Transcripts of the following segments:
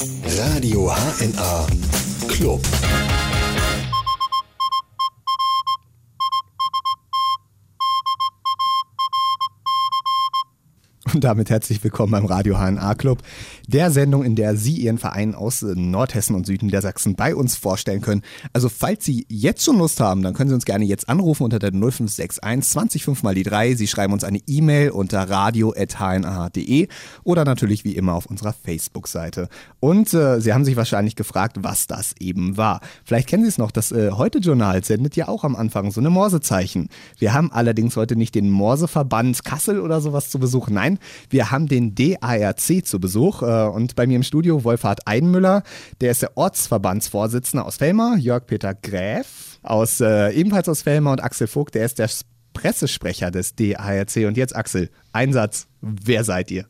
Radio HNA Club. Und damit herzlich willkommen beim Radio HNA Club, der Sendung, in der Sie Ihren Verein aus Nordhessen und Süden der Sachsen bei uns vorstellen können. Also falls Sie jetzt schon Lust haben, dann können Sie uns gerne jetzt anrufen unter der 0561 20 mal die 3. Sie schreiben uns eine E-Mail unter radio.hna.de oder natürlich wie immer auf unserer Facebook-Seite. Und äh, Sie haben sich wahrscheinlich gefragt, was das eben war. Vielleicht kennen Sie es noch, das äh, Heute-Journal sendet ja auch am Anfang so eine Morsezeichen. Wir haben allerdings heute nicht den Morseverband Kassel oder sowas zu besuchen. Nein, wir haben den DARC zu Besuch äh, und bei mir im Studio Wolfhard Eidenmüller, der ist der Ortsverbandsvorsitzende aus Fellmar, Jörg-Peter Gräf aus äh, ebenfalls aus Fellmar und Axel Vogt, der ist der Pressesprecher des DARC. Und jetzt Axel, Einsatz, wer seid ihr?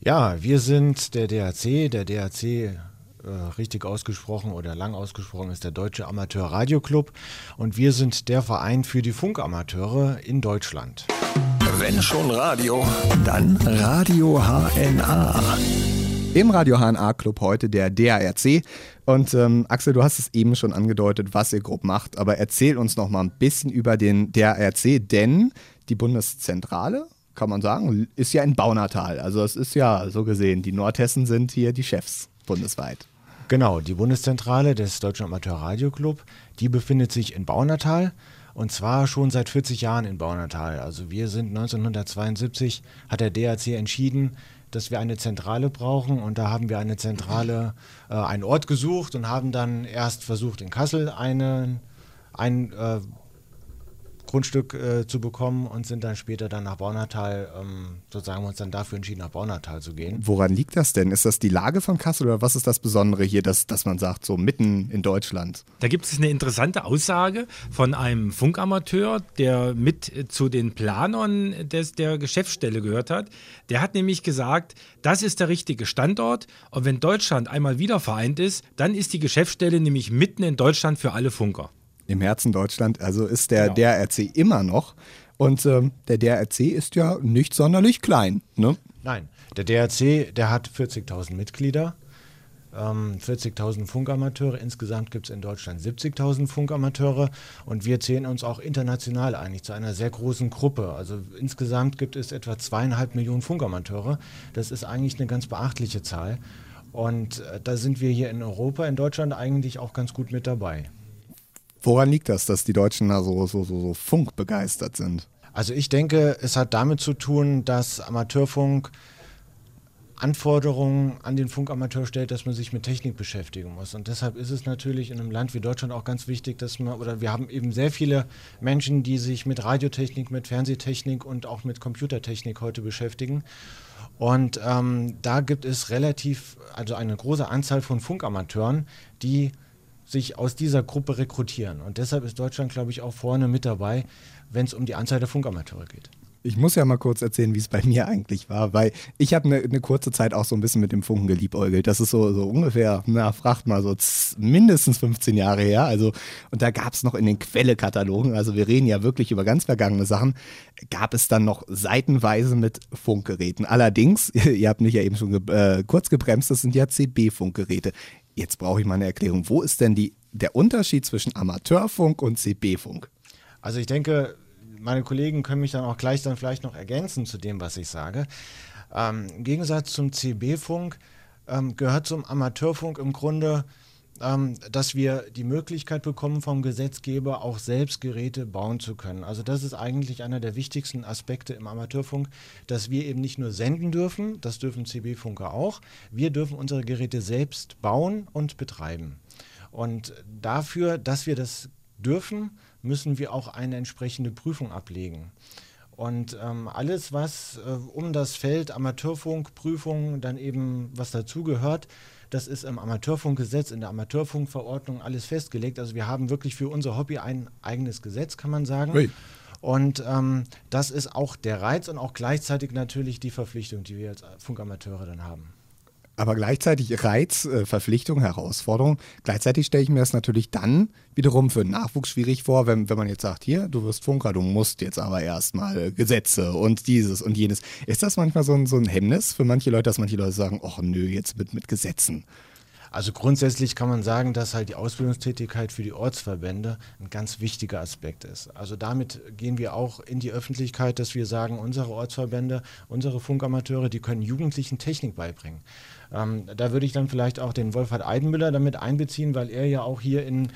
Ja, wir sind der DAC, der DAC äh, richtig ausgesprochen oder lang ausgesprochen ist der Deutsche Amateur Radio Club und wir sind der Verein für die Funkamateure in Deutschland. Wenn schon Radio, dann Radio HNA. Im Radio HNA Club heute der DARC. Und ähm, Axel, du hast es eben schon angedeutet, was ihr grob macht, aber erzähl uns noch mal ein bisschen über den DARC, denn die Bundeszentrale, kann man sagen, ist ja in Baunatal. Also es ist ja so gesehen, die Nordhessen sind hier die Chefs bundesweit. Genau, die Bundeszentrale des Deutschen Amateur Radio Club, die befindet sich in Baunatal. Und zwar schon seit 40 Jahren in Baunatal. Also wir sind 1972, hat der DAC entschieden, dass wir eine Zentrale brauchen. Und da haben wir eine Zentrale, äh, einen Ort gesucht und haben dann erst versucht, in Kassel einen, ein äh, Grundstück äh, zu bekommen und sind dann später dann nach Baunatal, ähm, sozusagen uns dann dafür entschieden, nach Baunatal zu gehen. Woran liegt das denn? Ist das die Lage von Kassel oder was ist das Besondere hier, dass, dass man sagt, so mitten in Deutschland? Da gibt es eine interessante Aussage von einem Funkamateur, der mit zu den Planern des, der Geschäftsstelle gehört hat. Der hat nämlich gesagt, das ist der richtige Standort und wenn Deutschland einmal wieder vereint ist, dann ist die Geschäftsstelle nämlich mitten in Deutschland für alle Funker im Herzen Deutschland. Also ist der genau. DRC immer noch. Und ähm, der DRC ist ja nicht sonderlich klein. Ne? Nein, der DRC, der hat 40.000 Mitglieder. 40.000 ähm, Funkamateure. Insgesamt gibt es in Deutschland 70.000 Funkamateure und wir zählen uns auch international eigentlich zu einer sehr großen Gruppe. Also insgesamt gibt es etwa zweieinhalb Millionen Funkamateure. Das ist eigentlich eine ganz beachtliche Zahl. Und äh, da sind wir hier in Europa, in Deutschland eigentlich auch ganz gut mit dabei. Woran liegt das, dass die Deutschen da so, so, so, so funkbegeistert sind? Also ich denke, es hat damit zu tun, dass Amateurfunk Anforderungen an den Funkamateur stellt, dass man sich mit Technik beschäftigen muss. Und deshalb ist es natürlich in einem Land wie Deutschland auch ganz wichtig, dass man, oder wir haben eben sehr viele Menschen, die sich mit Radiotechnik, mit Fernsehtechnik und auch mit Computertechnik heute beschäftigen. Und ähm, da gibt es relativ, also eine große Anzahl von Funkamateuren, die sich aus dieser Gruppe rekrutieren. Und deshalb ist Deutschland, glaube ich, auch vorne mit dabei, wenn es um die Anzahl der Funkamateure geht. Ich muss ja mal kurz erzählen, wie es bei mir eigentlich war, weil ich habe eine ne kurze Zeit auch so ein bisschen mit dem Funken geliebäugelt. Das ist so, so ungefähr, na, fragt mal, so mindestens 15 Jahre her. Also, und da gab es noch in den Quellekatalogen, also wir reden ja wirklich über ganz vergangene Sachen, gab es dann noch seitenweise mit Funkgeräten. Allerdings, ihr habt mich ja eben schon ge äh, kurz gebremst, das sind ja CB-Funkgeräte. Jetzt brauche ich mal eine Erklärung. Wo ist denn die, der Unterschied zwischen Amateurfunk und CB-Funk? Also ich denke, meine Kollegen können mich dann auch gleich dann vielleicht noch ergänzen zu dem, was ich sage. Ähm, Im Gegensatz zum CB-Funk ähm, gehört zum Amateurfunk im Grunde dass wir die Möglichkeit bekommen, vom Gesetzgeber auch selbst Geräte bauen zu können. Also das ist eigentlich einer der wichtigsten Aspekte im Amateurfunk, dass wir eben nicht nur senden dürfen, das dürfen CB-Funker auch, wir dürfen unsere Geräte selbst bauen und betreiben. Und dafür, dass wir das dürfen, müssen wir auch eine entsprechende Prüfung ablegen. Und ähm, alles, was äh, um das Feld Amateurfunk, Prüfung, dann eben was dazugehört, das ist im Amateurfunkgesetz, in der Amateurfunkverordnung alles festgelegt. Also wir haben wirklich für unser Hobby ein eigenes Gesetz, kann man sagen. Ui. Und ähm, das ist auch der Reiz und auch gleichzeitig natürlich die Verpflichtung, die wir als Funkamateure dann haben. Aber gleichzeitig Reiz, äh, Verpflichtung, Herausforderung. Gleichzeitig stelle ich mir das natürlich dann wiederum für den Nachwuchs schwierig vor, wenn, wenn man jetzt sagt, hier, du wirst Funker, du musst jetzt aber erstmal Gesetze und dieses und jenes. Ist das manchmal so ein, so ein Hemmnis für manche Leute, dass manche Leute sagen, ach nö, jetzt mit, mit Gesetzen? Also grundsätzlich kann man sagen, dass halt die Ausbildungstätigkeit für die Ortsverbände ein ganz wichtiger Aspekt ist. Also damit gehen wir auch in die Öffentlichkeit, dass wir sagen, unsere Ortsverbände, unsere Funkamateure, die können Jugendlichen Technik beibringen. Ähm, da würde ich dann vielleicht auch den Wolfhard Eidenmüller damit einbeziehen, weil er ja auch hier in,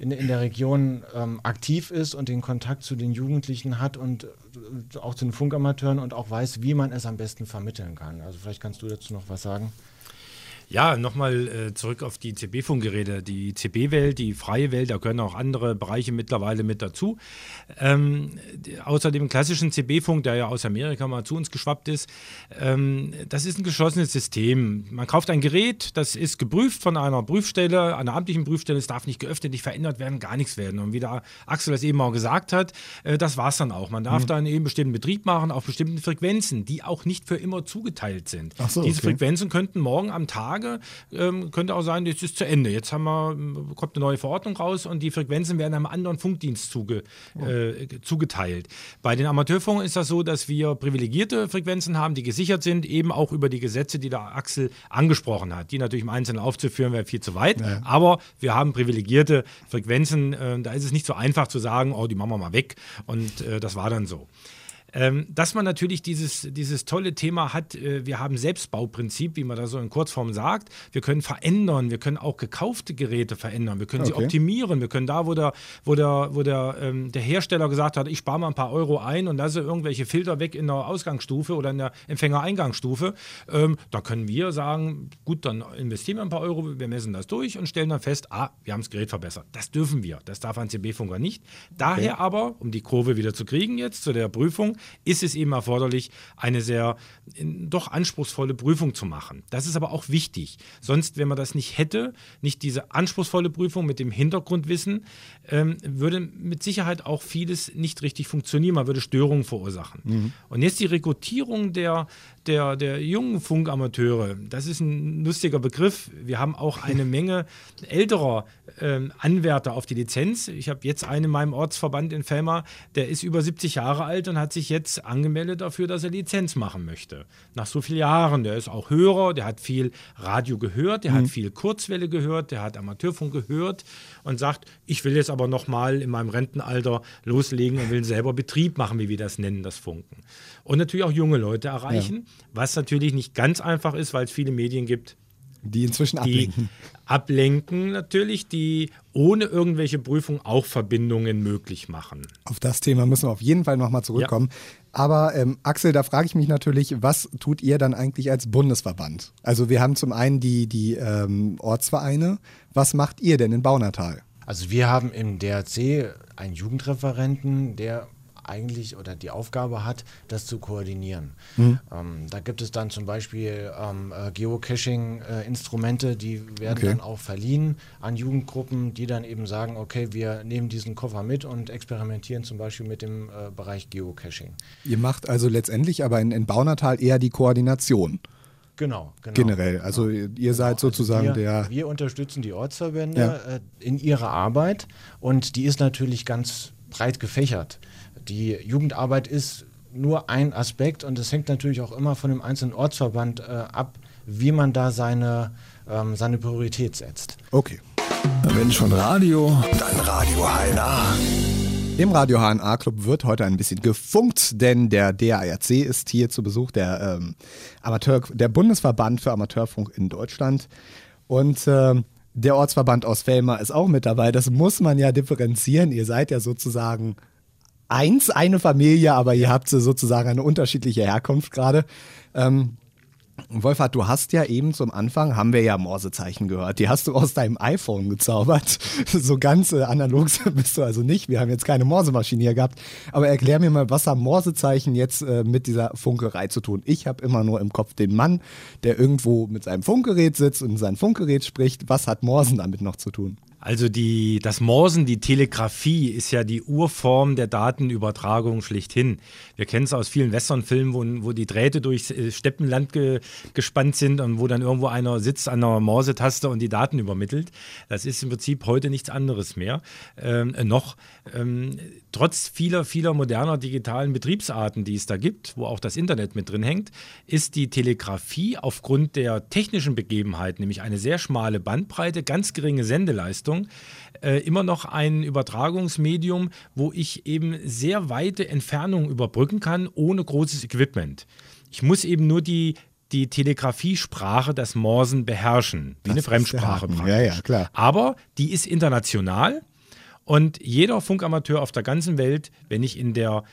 in, in der Region ähm, aktiv ist und den Kontakt zu den Jugendlichen hat und äh, auch zu den Funkamateuren und auch weiß, wie man es am besten vermitteln kann. Also vielleicht kannst du dazu noch was sagen. Ja, nochmal äh, zurück auf die CB-Funkgeräte. Die CB-Welt, die freie Welt, da gehören auch andere Bereiche mittlerweile mit dazu. Ähm, außer dem klassischen CB-Funk, der ja aus Amerika mal zu uns geschwappt ist, ähm, das ist ein geschlossenes System. Man kauft ein Gerät, das ist geprüft von einer Prüfstelle, einer amtlichen Prüfstelle, es darf nicht geöffnet, nicht verändert werden, gar nichts werden. Und wie der Axel das eben auch gesagt hat, äh, das war es dann auch. Man darf mhm. dann eben bestimmten Betrieb machen auf bestimmten Frequenzen, die auch nicht für immer zugeteilt sind. So, Diese okay. Frequenzen könnten morgen am Tag Tage. Ähm, könnte auch sein, jetzt ist zu Ende. Jetzt haben wir, kommt eine neue Verordnung raus und die Frequenzen werden einem anderen Funkdienst zuge, oh. äh, zugeteilt. Bei den Amateurfunken ist das so, dass wir privilegierte Frequenzen haben, die gesichert sind, eben auch über die Gesetze, die der Axel angesprochen hat. Die natürlich im Einzelnen aufzuführen wäre viel zu weit, ja. aber wir haben privilegierte Frequenzen. Äh, da ist es nicht so einfach zu sagen, oh, die machen wir mal weg und äh, das war dann so. Ähm, dass man natürlich dieses, dieses tolle Thema hat, äh, wir haben Selbstbauprinzip, wie man da so in Kurzform sagt. Wir können verändern, wir können auch gekaufte Geräte verändern, wir können okay. sie optimieren, wir können da, wo der, wo der, wo der, ähm, der Hersteller gesagt hat, ich spare mal ein paar Euro ein und lasse irgendwelche Filter weg in der Ausgangsstufe oder in der Empfängereingangsstufe, ähm, da können wir sagen, gut, dann investieren wir ein paar Euro, wir messen das durch und stellen dann fest, ah, wir haben das Gerät verbessert. Das dürfen wir, das darf ein CB-Funker nicht. Daher okay. aber, um die Kurve wieder zu kriegen jetzt zu der Prüfung, ist es eben erforderlich, eine sehr doch anspruchsvolle Prüfung zu machen. Das ist aber auch wichtig. Sonst, wenn man das nicht hätte, nicht diese anspruchsvolle Prüfung mit dem Hintergrundwissen, ähm, würde mit Sicherheit auch vieles nicht richtig funktionieren. Man würde Störungen verursachen. Mhm. Und jetzt die Rekrutierung der, der, der jungen Funkamateure, das ist ein lustiger Begriff. Wir haben auch eine Menge älterer ähm, Anwärter auf die Lizenz. Ich habe jetzt einen in meinem Ortsverband in Fellmar, der ist über 70 Jahre alt und hat sich jetzt angemeldet dafür, dass er Lizenz machen möchte. Nach so vielen Jahren. Der ist auch Hörer, der hat viel Radio gehört, der mhm. hat viel Kurzwelle gehört, der hat Amateurfunk gehört und sagt, ich will jetzt aber nochmal in meinem Rentenalter loslegen und will selber Betrieb machen, wie wir das nennen, das Funken. Und natürlich auch junge Leute erreichen, ja. was natürlich nicht ganz einfach ist, weil es viele Medien gibt, die inzwischen ablenken. Ablenken natürlich, die ohne irgendwelche Prüfung auch Verbindungen möglich machen. Auf das Thema müssen wir auf jeden Fall nochmal zurückkommen. Ja. Aber ähm, Axel, da frage ich mich natürlich, was tut ihr dann eigentlich als Bundesverband? Also wir haben zum einen die, die ähm, Ortsvereine. Was macht ihr denn in Baunatal? Also wir haben im DRC einen Jugendreferenten, der eigentlich oder die Aufgabe hat, das zu koordinieren. Mhm. Ähm, da gibt es dann zum Beispiel ähm, äh, Geocaching-Instrumente, die werden okay. dann auch verliehen an Jugendgruppen, die dann eben sagen, okay, wir nehmen diesen Koffer mit und experimentieren zum Beispiel mit dem äh, Bereich Geocaching. Ihr macht also letztendlich aber in, in Baunatal eher die Koordination. Genau, genau. Generell. Also genau. ihr seid genau. sozusagen also wir, der. Wir unterstützen die Ortsverbände ja. äh, in ihrer Arbeit und die ist natürlich ganz breit gefächert. Die Jugendarbeit ist nur ein Aspekt und es hängt natürlich auch immer von dem einzelnen Ortsverband äh, ab, wie man da seine, ähm, seine Priorität setzt. Okay. Wenn schon Radio, dann Radio HNA. Im Radio HNA Club wird heute ein bisschen gefunkt, denn der DARC ist hier zu Besuch, der, ähm, Amateur, der Bundesverband für Amateurfunk in Deutschland. Und äh, der Ortsverband aus Felmer ist auch mit dabei. Das muss man ja differenzieren. Ihr seid ja sozusagen eins, eine Familie, aber ihr habt sozusagen eine unterschiedliche Herkunft gerade. Ähm, Wolfhard, du hast ja eben zum Anfang, haben wir ja Morsezeichen gehört. Die hast du aus deinem iPhone gezaubert. So ganz äh, analog bist du also nicht. Wir haben jetzt keine Morsemaschine hier gehabt. Aber erklär mir mal, was haben Morsezeichen jetzt äh, mit dieser Funkerei zu tun? Ich habe immer nur im Kopf den Mann, der irgendwo mit seinem Funkgerät sitzt und sein Funkgerät spricht. Was hat Morsen damit noch zu tun? Also die, das Morsen, die Telegrafie ist ja die Urform der Datenübertragung schlechthin. Wir kennen es aus vielen Westernfilmen, wo, wo die Drähte durchs äh, Steppenland ge, gespannt sind und wo dann irgendwo einer sitzt an einer Morsetaste und die Daten übermittelt. Das ist im Prinzip heute nichts anderes mehr. Ähm, noch ähm, trotz vieler, vieler moderner digitalen Betriebsarten, die es da gibt, wo auch das Internet mit drin hängt, ist die Telegrafie aufgrund der technischen Begebenheit, nämlich eine sehr schmale Bandbreite, ganz geringe Sendeleistung, äh, immer noch ein Übertragungsmedium, wo ich eben sehr weite Entfernungen überbrücken kann, ohne großes Equipment. Ich muss eben nur die die Telegrafiesprache, das Morsen beherrschen, wie Das eine Fremdsprache praktisch. Ja, ja, klar. Aber die ist international und jeder Funkamateur auf der ganzen Welt, wenn ich in der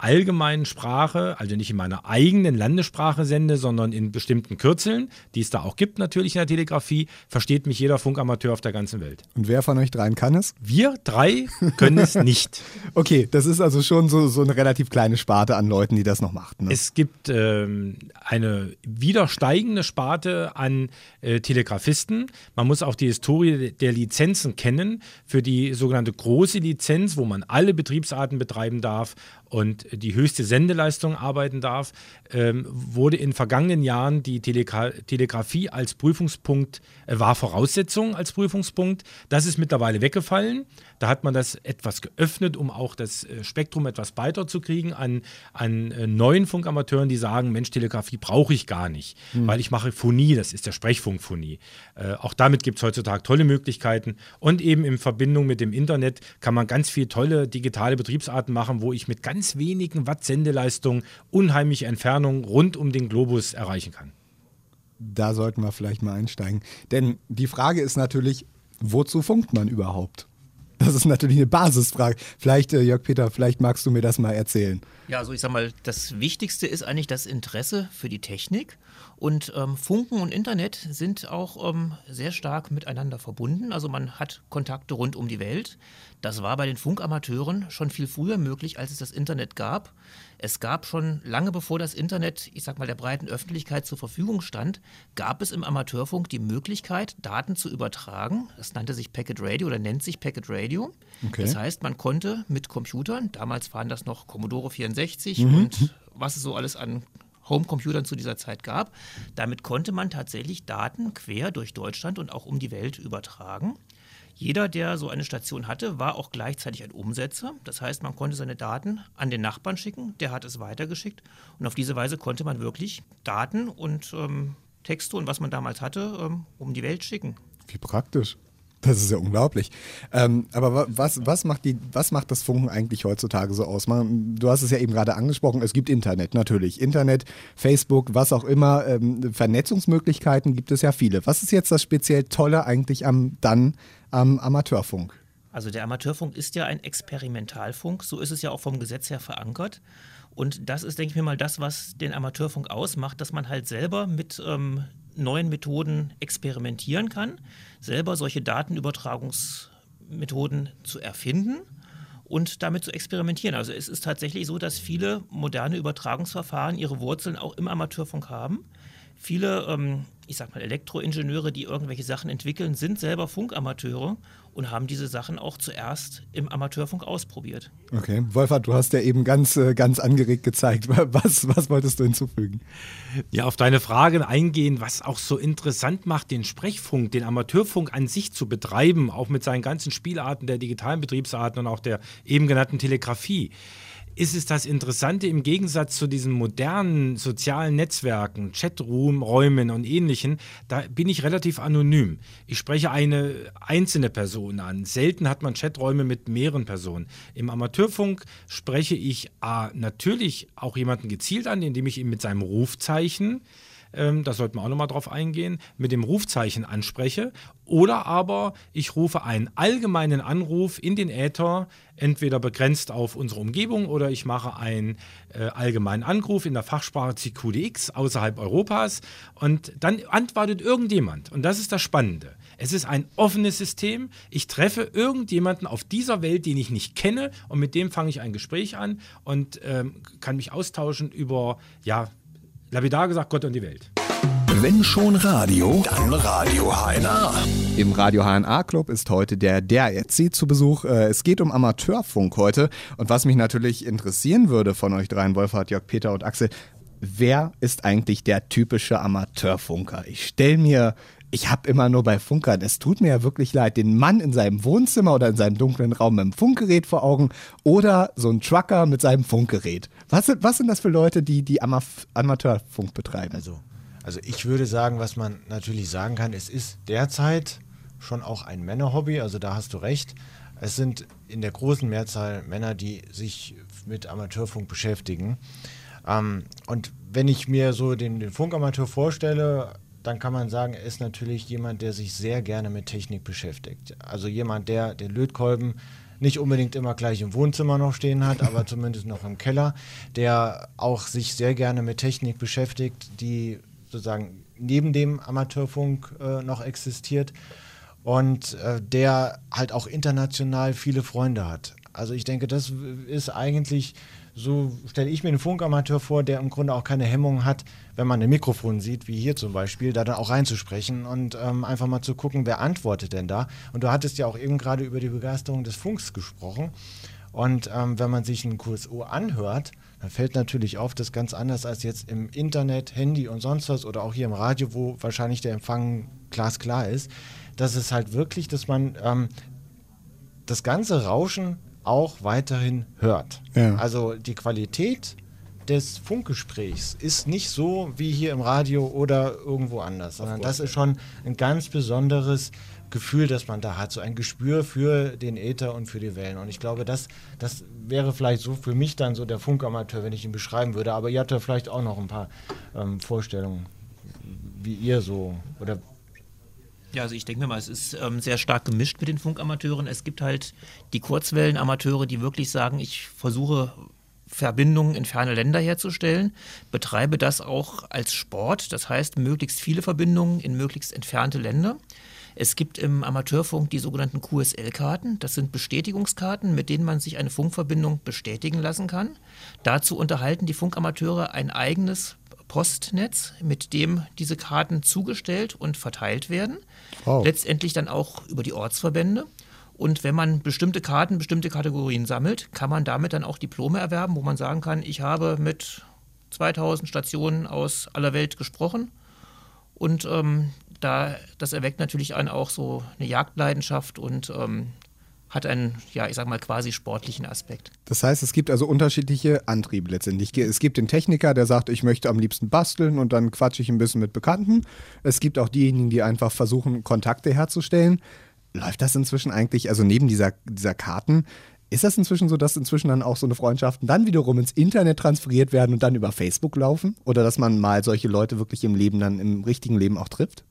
allgemeinen Sprache, also nicht in meiner eigenen Landessprache sende, sondern in bestimmten Kürzeln, die es da auch gibt natürlich in der Telegrafie, versteht mich jeder Funkamateur auf der ganzen Welt. Und wer von euch dreien kann es? Wir drei können es nicht. Okay, das ist also schon so, so eine relativ kleine Sparte an Leuten, die das noch macht. Ne? Es gibt ähm, eine wieder steigende Sparte an äh, Telegrafisten. Man muss auch die Historie der Lizenzen kennen. Für die sogenannte große Lizenz, wo man alle Betriebsarten betreiben darf und die höchste Sendeleistung arbeiten darf, ähm, wurde in vergangenen Jahren die Telegra Telegrafie als Prüfungspunkt, äh, war Voraussetzung als Prüfungspunkt. Das ist mittlerweile weggefallen. Da hat man das etwas geöffnet, um auch das äh, Spektrum etwas breiter zu kriegen an, an äh, neuen Funkamateuren, die sagen, Mensch, Telegrafie brauche ich gar nicht, weil ich mache Phonie, das ist der Sprechfunkphonie. Äh, auch damit gibt es heutzutage tolle Möglichkeiten und eben in Verbindung mit dem Internet kann man ganz viele tolle digitale Betriebsarten machen, wo ich mit ganz wenigen Watt Sendeleistung unheimliche Entfernungen rund um den Globus erreichen kann. Da sollten wir vielleicht mal einsteigen. Denn die Frage ist natürlich, wozu funkt man überhaupt? Das ist natürlich eine Basisfrage. Vielleicht, äh, Jörg Peter, vielleicht magst du mir das mal erzählen. Ja, also ich sag mal, das Wichtigste ist eigentlich das Interesse für die Technik. Und ähm, Funken und Internet sind auch ähm, sehr stark miteinander verbunden. Also man hat Kontakte rund um die Welt. Das war bei den Funkamateuren schon viel früher möglich, als es das Internet gab. Es gab schon lange bevor das Internet, ich sag mal, der breiten Öffentlichkeit zur Verfügung stand, gab es im Amateurfunk die Möglichkeit, Daten zu übertragen. Das nannte sich Packet Radio oder nennt sich Packet Radio. Okay. Das heißt, man konnte mit Computern, damals waren das noch Commodore 64 und was es so alles an Homecomputern zu dieser Zeit gab, damit konnte man tatsächlich Daten quer durch Deutschland und auch um die Welt übertragen. Jeder, der so eine Station hatte, war auch gleichzeitig ein Umsetzer. Das heißt, man konnte seine Daten an den Nachbarn schicken, der hat es weitergeschickt. Und auf diese Weise konnte man wirklich Daten und ähm, Texte und was man damals hatte, ähm, um die Welt schicken. Wie praktisch. Das ist ja unglaublich. Ähm, aber wa- was, was, macht die, was macht das Funken eigentlich heutzutage so aus? Man, du hast es ja eben gerade angesprochen, es gibt Internet natürlich. Internet, Facebook, was auch immer. Ähm, Vernetzungsmöglichkeiten gibt es ja viele. Was ist jetzt das speziell Tolle eigentlich am dann am Amateurfunk? Also der Amateurfunk ist ja ein Experimentalfunk, so ist es ja auch vom Gesetz her verankert. Und das ist, denke ich mir mal, das, was den Amateurfunk ausmacht, dass man halt selber mit ähm, neuen Methoden experimentieren kann, selber solche Datenübertragungsmethoden zu erfinden und damit zu experimentieren. Also es ist tatsächlich so, dass viele moderne Übertragungsverfahren ihre Wurzeln auch im Amateurfunk haben. Viele, ähm, ich sag mal, Elektroingenieure, die irgendwelche Sachen entwickeln, sind selber Funkamateure und haben diese Sachen auch zuerst im Amateurfunk ausprobiert. Okay, Wolfert, du hast ja eben ganz, äh, ganz angeregt gezeigt. Was, was wolltest du hinzufügen? Ja, auf deine Frage eingehen, was auch so interessant macht, den Sprechfunk, den Amateurfunk an sich zu betreiben, auch mit seinen ganzen Spielarten der digitalen Betriebsarten und auch der eben genannten Telegrafie. Ist es das Interessante im Gegensatz zu diesen modernen sozialen Netzwerken, Chaträumen und ähnlichen, da bin ich relativ anonym. Ich spreche eine einzelne Person an. Selten hat man Chaträume mit mehreren Personen. Im Amateurfunk spreche ich A, natürlich auch jemanden gezielt an, indem ich ihn mit seinem Rufzeichen ähm, da sollten wir auch nochmal drauf eingehen, mit dem Rufzeichen anspreche. Oder aber ich rufe einen allgemeinen Anruf in den Äther, entweder begrenzt auf unsere Umgebung oder ich mache einen äh, allgemeinen Anruf in der Fachsprache CQDX außerhalb Europas und dann antwortet irgendjemand. Und das ist das Spannende. Es ist ein offenes System. Ich treffe irgendjemanden auf dieser Welt, den ich nicht kenne und mit dem fange ich ein Gespräch an und ähm, kann mich austauschen über, ja, lapidar gesagt, Gott und die Welt. Wenn schon Radio, dann Radio HNA. Im Radio HNA Club ist heute der DRC zu Besuch. Äh, Es geht um Amateurfunk heute. Und was mich natürlich interessieren würde von euch dreien, Wolfhard, Jörg, Peter und Axel, wer ist eigentlich der typische Amateurfunker? Ich stelle mir, ich habe immer nur bei Funkern, es tut mir ja wirklich leid, den Mann in seinem Wohnzimmer oder in seinem dunklen Raum mit dem Funkgerät vor Augen oder so ein Trucker mit seinem Funkgerät. Was sind, was sind das für Leute, die, die Ama Amateurfunk betreiben? Also, also ich würde sagen, was man natürlich sagen kann, es ist derzeit schon auch ein Männerhobby, also da hast du recht. Es sind in der großen Mehrzahl Männer, die sich mit Amateurfunk beschäftigen. Ähm, und wenn ich mir so den, den Funkamateur vorstelle, dann kann man sagen, er ist natürlich jemand, der sich sehr gerne mit Technik beschäftigt. Also jemand, der den Lötkolben nicht unbedingt immer gleich im Wohnzimmer noch stehen hat, aber zumindest noch im Keller, der auch sich sehr gerne mit Technik beschäftigt, die sozusagen neben dem Amateurfunk äh, noch existiert und äh, der halt auch international viele Freunde hat. Also ich denke, das ist eigentlich so stelle ich mir einen Funkamateur vor, der im Grunde auch keine Hemmung hat, wenn man ein Mikrofon sieht, wie hier zum Beispiel, da dann auch reinzusprechen und ähm, einfach mal zu gucken, wer antwortet denn da. Und du hattest ja auch eben gerade über die Begeisterung des Funks gesprochen. Und ähm, wenn man sich einen QSO anhört, dann fällt natürlich auf, dass ganz anders als jetzt im Internet, Handy und sonst was oder auch hier im Radio, wo wahrscheinlich der Empfang glasklar ist, dass es halt wirklich, dass man ähm, das ganze Rauschen auch weiterhin hört. Ja. Also die Qualität des Funkgesprächs ist nicht so wie hier im Radio oder irgendwo anders, sondern das ist schon ein ganz besonderes Gefühl, das man da hat, so ein Gespür für den Äther und für die Wellen. Und ich glaube, das, das wäre vielleicht so für mich dann so der Funkamateur, wenn ich ihn beschreiben würde. Aber ihr habt ja vielleicht auch noch ein paar ähm, Vorstellungen, wie ihr so oder Ja, also ich denke mir mal, es ist ähm, sehr stark gemischt mit den Funkamateuren. Es gibt halt die Kurzwellenamateure, die wirklich sagen, ich versuche Verbindungen in ferne Länder herzustellen, betreibe das auch als Sport, das heißt möglichst viele Verbindungen in möglichst entfernte Länder. Es gibt im Amateurfunk die sogenannten QSL-Karten. Das sind Bestätigungskarten, mit denen man sich eine Funkverbindung bestätigen lassen kann. Dazu unterhalten die Funkamateure ein eigenes Postnetz, mit dem diese Karten zugestellt und verteilt werden. Wow. Letztendlich dann auch über die Ortsverbände. Und wenn man bestimmte Karten, bestimmte Kategorien sammelt, kann man damit dann auch Diplome erwerben, wo man sagen kann, ich habe mit 2000 Stationen aus aller Welt gesprochen. Und ähm, da, das erweckt natürlich einen auch so eine Jagdleidenschaft und ähm, hat einen, ja, ich sag mal, quasi sportlichen Aspekt. Das heißt, es gibt also unterschiedliche Antriebe letztendlich. Es gibt den Techniker, der sagt, ich möchte am liebsten basteln und dann quatsche ich ein bisschen mit Bekannten. Es gibt auch diejenigen, die einfach versuchen, Kontakte herzustellen. Läuft das inzwischen eigentlich, also neben dieser, dieser Karten, ist das inzwischen so, dass inzwischen dann auch so eine Freundschaften dann wiederum ins Internet transferiert werden und dann über Facebook laufen? Oder dass man mal solche Leute wirklich im Leben dann im richtigen Leben auch trifft?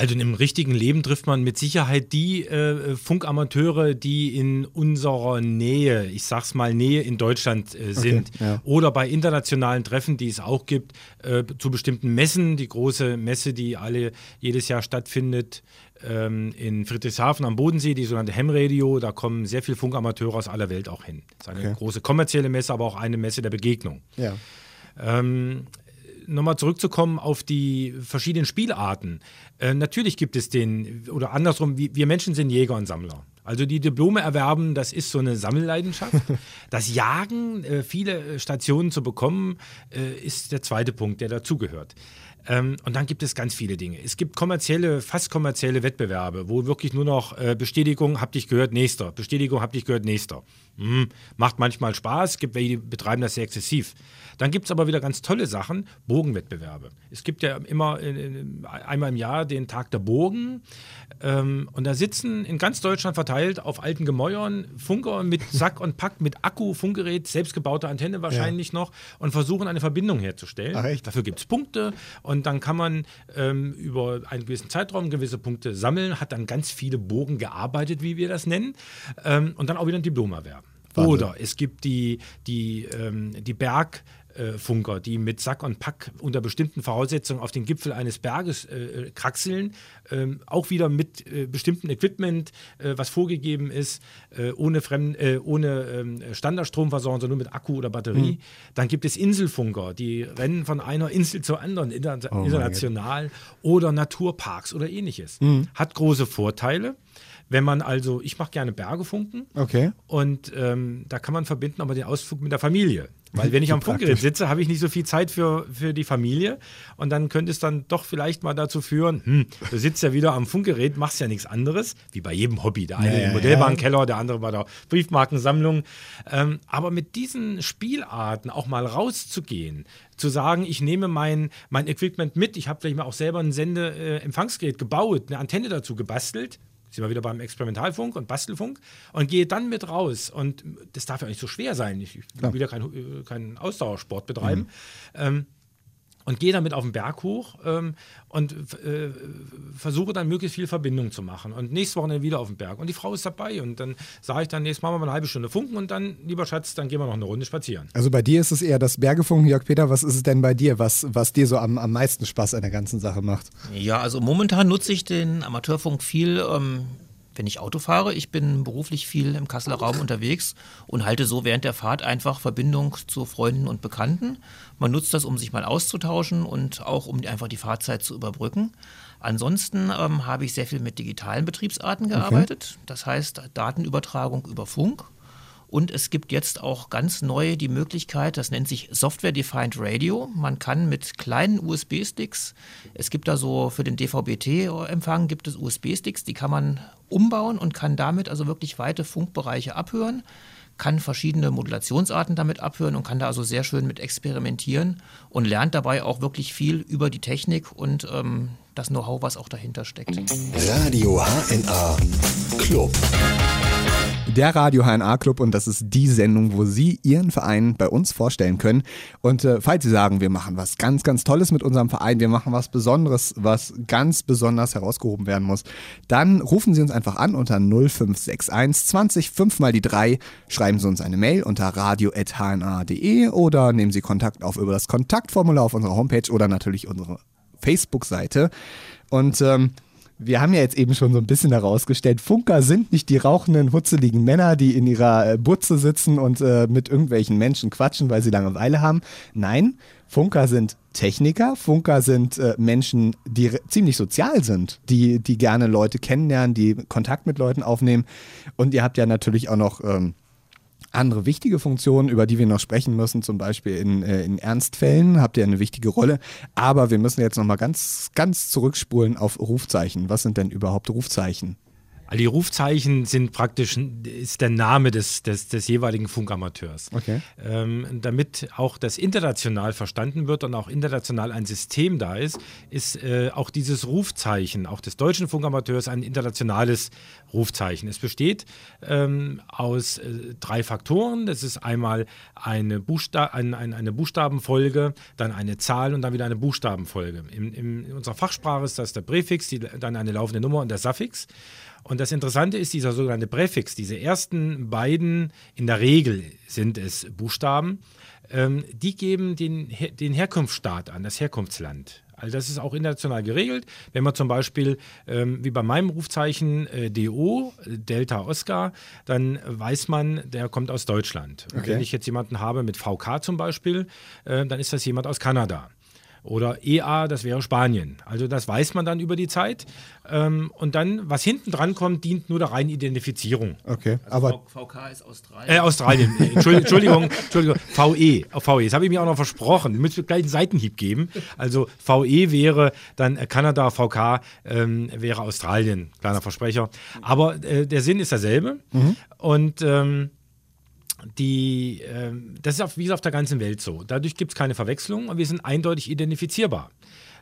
Also im richtigen Leben trifft man mit Sicherheit die äh, Funkamateure, die in unserer Nähe, ich sag's mal Nähe in Deutschland äh, sind. ja. Oder bei internationalen Treffen, die es auch gibt, äh, zu bestimmten Messen. Die große Messe, die alle jedes Jahr stattfindet ähm, in Friedrichshafen am Bodensee, die sogenannte Ham-Radio. Da kommen sehr viele Funkamateure aus aller Welt auch hin. Das ist eine Okay. große kommerzielle Messe, aber auch eine Messe der Begegnung. Ja. Ähm, Nochmal zurückzukommen auf die verschiedenen Spielarten. Äh, natürlich gibt es den, oder andersrum, wir Menschen sind Jäger und Sammler. Also die Diplome erwerben, das ist so eine Sammelleidenschaft. Das Jagen, äh, viele Stationen zu bekommen, äh, ist der zweite Punkt, der dazugehört. Ähm, und dann gibt es ganz viele Dinge. Es gibt kommerzielle, fast kommerzielle Wettbewerbe, wo wirklich nur noch äh, Bestätigung, hab dich gehört, nächster. Bestätigung, hab dich gehört, nächster. Hm, macht manchmal Spaß, gibt welche, die betreiben das sehr exzessiv. Dann gibt es aber wieder ganz tolle Sachen, Bogenwettbewerbe. Es gibt ja immer äh, einmal im Jahr den Tag der Bogen. Ähm, und da sitzen in ganz Deutschland verteilt auf alten Gemäuern Funker mit Sack und Pack, mit Akku, Funkgerät, selbstgebaute Antenne wahrscheinlich noch und versuchen eine Verbindung herzustellen. Ach? Dafür gibt es Punkte und dann kann man ähm, über einen gewissen Zeitraum gewisse Punkte sammeln, hat dann ganz viele Bogen gearbeitet, wie wir das nennen, ähm, und dann auch wieder ein Diplom erwerben. Wahnsinn. Oder es gibt die, die, ähm, die Berg, Funker, die mit Sack und Pack unter bestimmten Voraussetzungen auf den Gipfel eines Berges äh, kraxeln, ähm, auch wieder mit äh, bestimmtem Equipment, äh, was vorgegeben ist, äh, ohne, Fremd, äh, ohne ähm, Standardstromversorgung, sondern nur mit Akku oder Batterie. Mhm. Dann gibt es Inselfunker, die rennen von einer Insel zur anderen, inter oh international oder Naturparks oder ähnliches. Mhm. Hat große Vorteile. Wenn man also, ich mache gerne Bergefunken. Okay. Und ähm, da kann man verbinden aber den Ausflug mit der Familie. Weil wenn ich am Funkgerät sitze, habe ich nicht so viel Zeit für, für die Familie. Und dann könnte es dann doch vielleicht mal dazu führen, hm, du sitzt ja wieder am Funkgerät, machst ja nichts anderes, wie bei jedem Hobby. Der eine ja, im Modellbahnkeller, der andere bei der Briefmarkensammlung. Ähm, aber mit diesen Spielarten auch mal rauszugehen, zu sagen, ich nehme mein, mein Equipment mit, ich habe vielleicht mal auch selber ein Sende-Empfangsgerät gebaut, eine Antenne dazu gebastelt, sind wir wieder beim Experimentalfunk und Bastelfunk und gehe dann mit raus. Und das darf ja nicht so schwer sein. Ich, ich will ja keinen kein Ausdauersport betreiben. Mhm. Ähm, und gehe damit auf den Berg hoch ähm, und äh, versuche dann möglichst viel Verbindung zu machen. Und nächstes Wochenende wieder auf den Berg. Und die Frau ist dabei. Und dann sage ich dann, nächstes Mal mal eine halbe Stunde funken und dann, lieber Schatz, dann gehen wir noch eine Runde spazieren. Also bei dir ist es eher das Bergefunken, Jörg Peter. Was ist es denn bei dir, was, was dir so am, am meisten Spaß an der ganzen Sache macht? Ja, also momentan nutze ich den Amateurfunk viel. Ähm wenn ich Auto fahre. Ich bin beruflich viel im Kasseler Raum unterwegs und halte so während der Fahrt einfach Verbindung zu Freunden und Bekannten. Man nutzt das, um sich mal auszutauschen und auch um einfach die Fahrzeit zu überbrücken. Ansonsten ähm, habe ich sehr viel mit digitalen Betriebsarten gearbeitet. Okay. Das heißt Datenübertragung über Funk. Und es gibt jetzt auch ganz neu die Möglichkeit, das nennt sich Software-Defined Radio. Man kann mit kleinen USB-Sticks, es gibt da so für den DVB-T-Empfang gibt es USB-Sticks, die kann man umbauen und kann damit also wirklich weite Funkbereiche abhören kann verschiedene Modulationsarten damit abhören und kann da also sehr schön mit experimentieren und lernt dabei auch wirklich viel über die Technik und ähm, das Know-how, was auch dahinter steckt. Radio HNA Club der Radio HNA Club und das ist die Sendung, wo Sie Ihren Verein bei uns vorstellen können. Und äh, falls Sie sagen, wir machen was ganz, ganz Tolles mit unserem Verein, wir machen was Besonderes, was ganz besonders herausgehoben werden muss, dann rufen Sie uns einfach an unter 0561 20 5 mal die 3, schreiben Sie uns eine Mail unter radio.hna.de oder nehmen Sie Kontakt auf über das Kontaktformular auf unserer Homepage oder natürlich unsere Facebook-Seite. Und ähm, wir haben ja jetzt eben schon so ein bisschen herausgestellt, Funker sind nicht die rauchenden, hutzeligen Männer, die in ihrer äh, Butze sitzen und äh, mit irgendwelchen Menschen quatschen, weil sie Langeweile haben. Nein, Funker sind Techniker, Funker sind äh, Menschen, die ziemlich sozial sind, die, die gerne Leute kennenlernen, die Kontakt mit Leuten aufnehmen. Und ihr habt ja natürlich auch noch ähm, andere wichtige Funktionen, über die wir noch sprechen müssen, zum Beispiel in, äh, in Ernstfällen habt ihr eine wichtige Rolle. Aber wir müssen jetzt nochmal ganz, ganz zurückspulen auf Rufzeichen. Was sind denn überhaupt Rufzeichen? Also die Rufzeichen sind praktisch ist der Name des, des, des jeweiligen Funkamateurs. Okay. Ähm, damit auch das international verstanden wird und auch international ein System da ist, ist äh, auch dieses Rufzeichen, auch des deutschen Funkamateurs, ein internationales Rufzeichen. Es besteht ähm, aus äh, drei Faktoren. Das ist einmal eine, Buchsta ein, ein, eine Buchstabenfolge, dann eine Zahl und dann wieder eine Buchstabenfolge. In, in unserer Fachsprache ist das der Präfix, die, dann eine laufende Nummer und der Suffix. Und das Interessante ist dieser sogenannte Präfix. Diese ersten beiden, in der Regel sind es Buchstaben, ähm, die geben den, den Herkunftsstaat an, das Herkunftsland. Also das ist auch international geregelt. Wenn man zum Beispiel, ähm, wie bei meinem Rufzeichen äh, DO, Delta Oscar, dann weiß man, der kommt aus Deutschland. Okay. Wenn ich jetzt jemanden habe mit VK zum Beispiel, äh, dann ist das jemand aus Kanada. Oder EA, das wäre Spanien. Also das weiß man dann über die Zeit. Ähm, und dann, was hinten dran kommt, dient nur der reinen Identifizierung. Okay, also aber VK ist Australien. Äh, Australien. Entschuldigung, Entschuldigung, VE. VE. Jetzt habe ich mir auch noch versprochen. Ich müsste gleich einen Seitenhieb geben. Also VE wäre dann Kanada, VK ähm, wäre Australien. Kleiner Versprecher. Aber äh, der Sinn ist derselbe. Mhm. Und ähm, die, äh, das ist auf, wie auf der ganzen Welt so. Dadurch gibt es keine Verwechslung und wir sind eindeutig identifizierbar.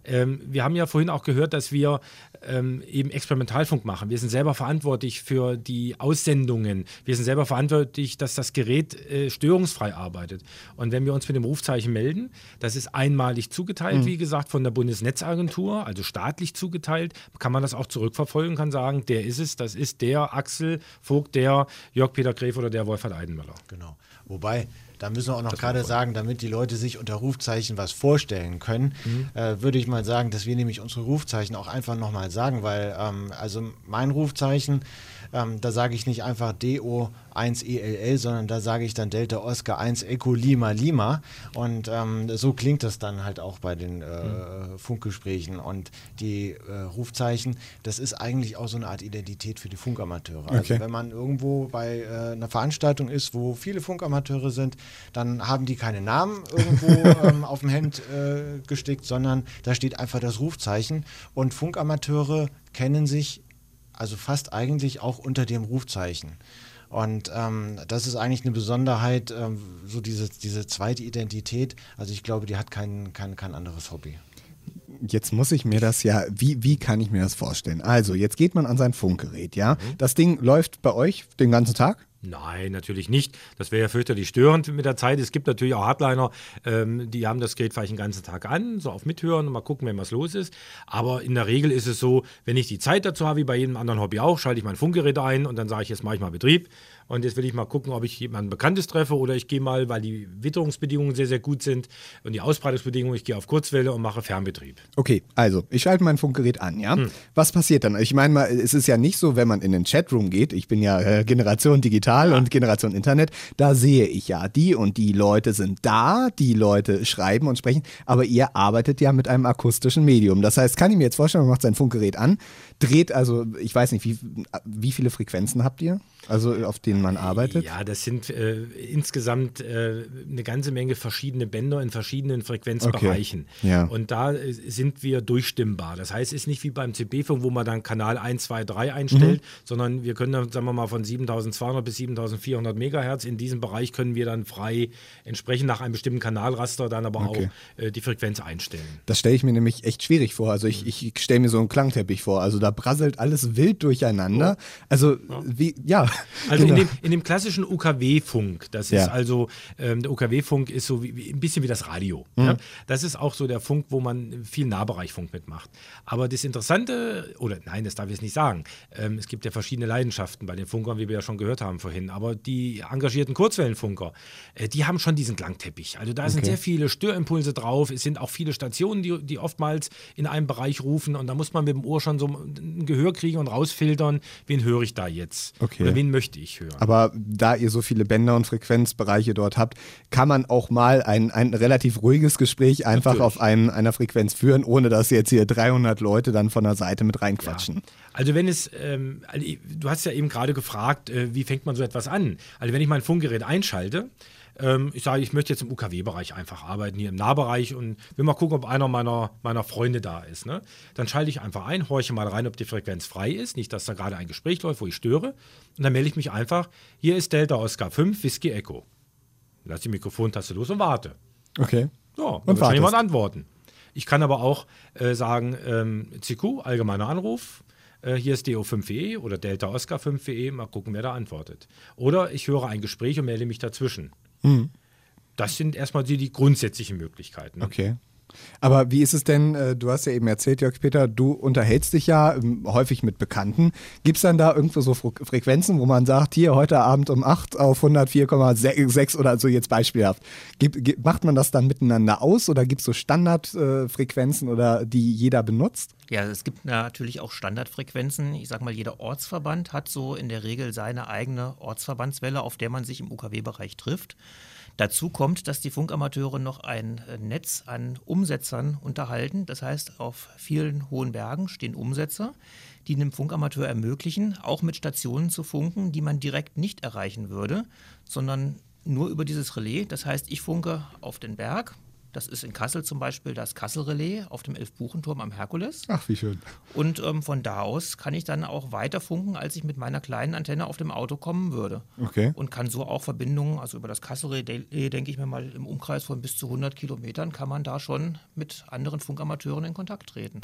Ähm, wir haben ja vorhin auch gehört, dass wir ähm, eben Experimentalfunk machen. Wir sind selber verantwortlich für die Aussendungen. Wir sind selber verantwortlich, dass das Gerät äh, störungsfrei arbeitet. Und wenn wir uns mit dem Rufzeichen melden, das ist einmalig zugeteilt, mhm. wie gesagt, von der Bundesnetzagentur, also staatlich zugeteilt, kann man das auch zurückverfolgen, kann sagen, der ist es, das ist der Axel Vogt, der Jörg Peter Gref oder der Wolfhard Eidenmüller. Genau. Wobei Da müssen wir auch noch gerade sagen, damit die Leute sich unter Rufzeichen was vorstellen können, mhm. äh, würde ich mal sagen, dass wir nämlich unsere Rufzeichen auch einfach nochmal sagen, weil ähm, also mein Rufzeichen ähm, da sage ich nicht einfach DO1ELL, sondern da sage ich dann Delta Oscar 1 Echo Lima Lima. Und ähm, so klingt das dann halt auch bei den äh, mhm. Funkgesprächen. Und die äh, Rufzeichen, das ist eigentlich auch so eine Art Identität für die Funkamateure. Also okay. Also wenn man irgendwo bei äh, einer Veranstaltung ist, wo viele Funkamateure sind, dann haben die keine Namen irgendwo ähm, auf dem Hemd äh, gestickt, sondern da steht einfach das Rufzeichen. Und Funkamateure kennen sich also fast eigentlich auch unter dem Rufzeichen. Und ähm, das ist eigentlich eine Besonderheit, ähm, so diese, diese zweite Identität. Also ich glaube, die hat kein, kein, kein anderes Hobby. Jetzt muss ich mir das ja, wie, wie kann ich mir das vorstellen? Also, jetzt geht man an sein Funkgerät, ja? Mhm. Das Ding läuft bei euch den ganzen Tag? Nein, natürlich nicht. Das wäre ja fürchterlich störend mit der Zeit. Es gibt natürlich auch Hardliner, ähm, die haben das Gerät vielleicht den ganzen Tag an, so auf Mithören und mal gucken, wenn was los ist. Aber in der Regel ist es so, wenn ich die Zeit dazu habe, wie bei jedem anderen Hobby auch, schalte ich mein Funkgerät ein und dann sage ich, jetzt mache ich mal Betrieb und jetzt will ich mal gucken, ob ich jemanden Bekanntes treffe oder ich gehe mal, weil die Witterungsbedingungen sehr, sehr gut sind und die Ausbreitungsbedingungen, ich gehe auf Kurzwelle und mache Fernbetrieb. Okay, also ich schalte mein Funkgerät an, ja? Hm. Was passiert dann? Ich meine mal, es ist ja nicht so, wenn man in den Chatroom geht, ich bin ja äh, Generation Digital ja. und Generation Internet, da sehe ich ja, die und die Leute sind da, die Leute schreiben und sprechen, aber ihr arbeitet ja mit einem akustischen Medium. Das heißt, kann ich mir jetzt vorstellen, man macht sein Funkgerät an, dreht also, ich weiß nicht, wie, wie viele Frequenzen habt ihr? Also auf denen man arbeitet? Ja, das sind äh, insgesamt äh, eine ganze Menge verschiedene Bänder in verschiedenen Frequenzbereichen. Okay. Ja. Und da äh, sind wir durchstimmbar. Das heißt, es ist nicht wie beim CB-Funk, wo man dann Kanal 1, 2, 3 einstellt, mhm. sondern wir können dann, sagen wir mal, von 7200 bis 7400 Megahertz. In diesem Bereich können wir dann frei entsprechend nach einem bestimmten Kanalraster dann aber okay. auch äh, die Frequenz einstellen. Das stelle ich mir nämlich echt schwierig vor. Also ich, ich stelle mir so einen Klangteppich vor. Also da brasselt alles wild durcheinander. Also ja. wie, ja, also genau. in, dem, in dem klassischen UKW-Funk, das ja. ist also, ähm, der UKW-Funk ist so wie, wie, ein bisschen wie das Radio. Mhm. Ja? Das ist auch so der Funk, wo man viel Nahbereichfunk mitmacht. Aber das Interessante, oder nein, das darf ich jetzt nicht sagen, ähm, es gibt ja verschiedene Leidenschaften bei den Funkern, wie wir ja schon gehört haben vorhin, aber die engagierten Kurzwellenfunker, äh, die haben schon diesen Klangteppich. Also da okay. sind sehr viele Störimpulse drauf, es sind auch viele Stationen, die, die oftmals in einem Bereich rufen und da muss man mit dem Ohr schon so ein Gehör kriegen und rausfiltern, wen höre ich da jetzt? Okay. Oder wen möchte ich hören. Aber da ihr so viele Bänder und Frequenzbereiche dort habt, kann man auch mal ein, ein relativ ruhiges Gespräch einfach Natürlich. auf einem, einer Frequenz führen, ohne dass jetzt hier 300 Leute dann von der Seite mit reinquatschen. Ja. Also wenn es, ähm, also du hast ja eben gerade gefragt, äh, wie fängt man so etwas an? Also wenn ich mein Funkgerät einschalte, ähm, ich sage, ich möchte jetzt im UKW-Bereich einfach arbeiten, hier im Nahbereich und will mal gucken, ob einer meiner, meiner Freunde da ist. Ne? Dann schalte ich einfach ein, horche mal rein, ob die Frequenz frei ist, nicht, dass da gerade ein Gespräch läuft, wo ich störe. Und dann melde ich mich einfach, hier ist Delta Oscar 5, Whisky Echo. Lass die Mikrofontaste los und warte. Okay. So, dann kann jemand antworten. Ich kann aber auch äh, sagen, ähm, CQ, allgemeiner Anruf, äh, hier ist DO5WE oder Delta Oscar 5WE, mal gucken, wer da antwortet. Oder ich höre ein Gespräch und melde mich dazwischen. Mhm. Das sind erstmal die, die grundsätzlichen Möglichkeiten. Okay. Aber wie ist es denn, äh, du hast ja eben erzählt, Jörg Peter, du unterhältst dich ja ähm, häufig mit Bekannten. Gibt es dann da irgendwo so Frequenzen, wo man sagt, hier heute Abend um 8 auf 104,6 oder so jetzt beispielhaft. macht man das dann miteinander aus oder gibt es so Standardfrequenzen oder die jeder benutzt? Ja, es gibt natürlich auch Standardfrequenzen. Ich sage mal, jeder Ortsverband hat so in der Regel seine eigene Ortsverbandswelle, auf der man sich im UKW-Bereich trifft. Dazu kommt, dass die Funkamateure noch ein äh, Netz an Umsetzern unterhalten. Das heißt, auf vielen hohen Bergen stehen Umsetzer, die einem Funkamateur ermöglichen, auch mit Stationen zu funken, die man direkt nicht erreichen würde, sondern nur über dieses Relais. Das heißt, ich funke auf den Berg, das ist in Kassel zum Beispiel das Kassel-Relais auf dem Elfbuchenturm am Herkules. Ach, wie schön. Und ähm, von da aus kann ich dann auch weiter funken, als ich mit meiner kleinen Antenne auf dem Auto kommen würde. Okay. Und kann so auch Verbindungen, also über das Kassel-Relais, denke ich mir mal, im Umkreis von bis zu 100 Kilometern, kann man da schon mit anderen Funkamateuren in Kontakt treten.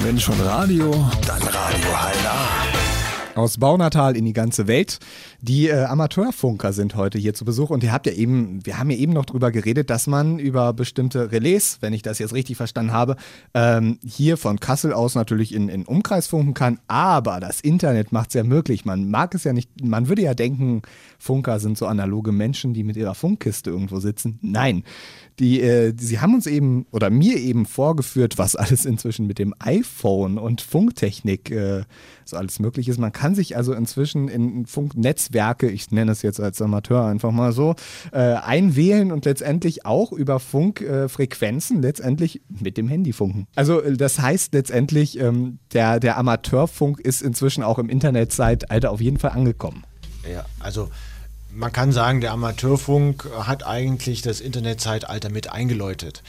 Wenn schon Radio, dann Radio Heiler. Aus Baunatal in die ganze Welt. Die äh, Amateurfunker sind heute hier zu Besuch und ihr habt ja eben, wir haben ja eben noch drüber geredet, dass man über bestimmte Relais, wenn ich das jetzt richtig verstanden habe, ähm, hier von Kassel aus natürlich in, in Umkreis funken kann, aber das Internet macht es ja möglich. Man mag es ja nicht, man würde ja denken, Funker sind so analoge Menschen, die mit ihrer Funkkiste irgendwo sitzen. Nein, die, äh, sie haben uns eben oder mir eben vorgeführt, was alles inzwischen mit dem iPhone und Funktechnik äh, so alles möglich ist. Man kann sich also inzwischen in Funknetzwerke, ich nenne es jetzt als Amateur einfach mal so, äh, einwählen und letztendlich auch über Funkfrequenzen äh, letztendlich mit dem Handy funken. Also äh, das heißt letztendlich, ähm, der, der Amateurfunk ist inzwischen auch im Internetzeitalter auf jeden Fall angekommen. Ja, also man kann sagen, der Amateurfunk hat eigentlich das Internetzeitalter mit eingeläutet.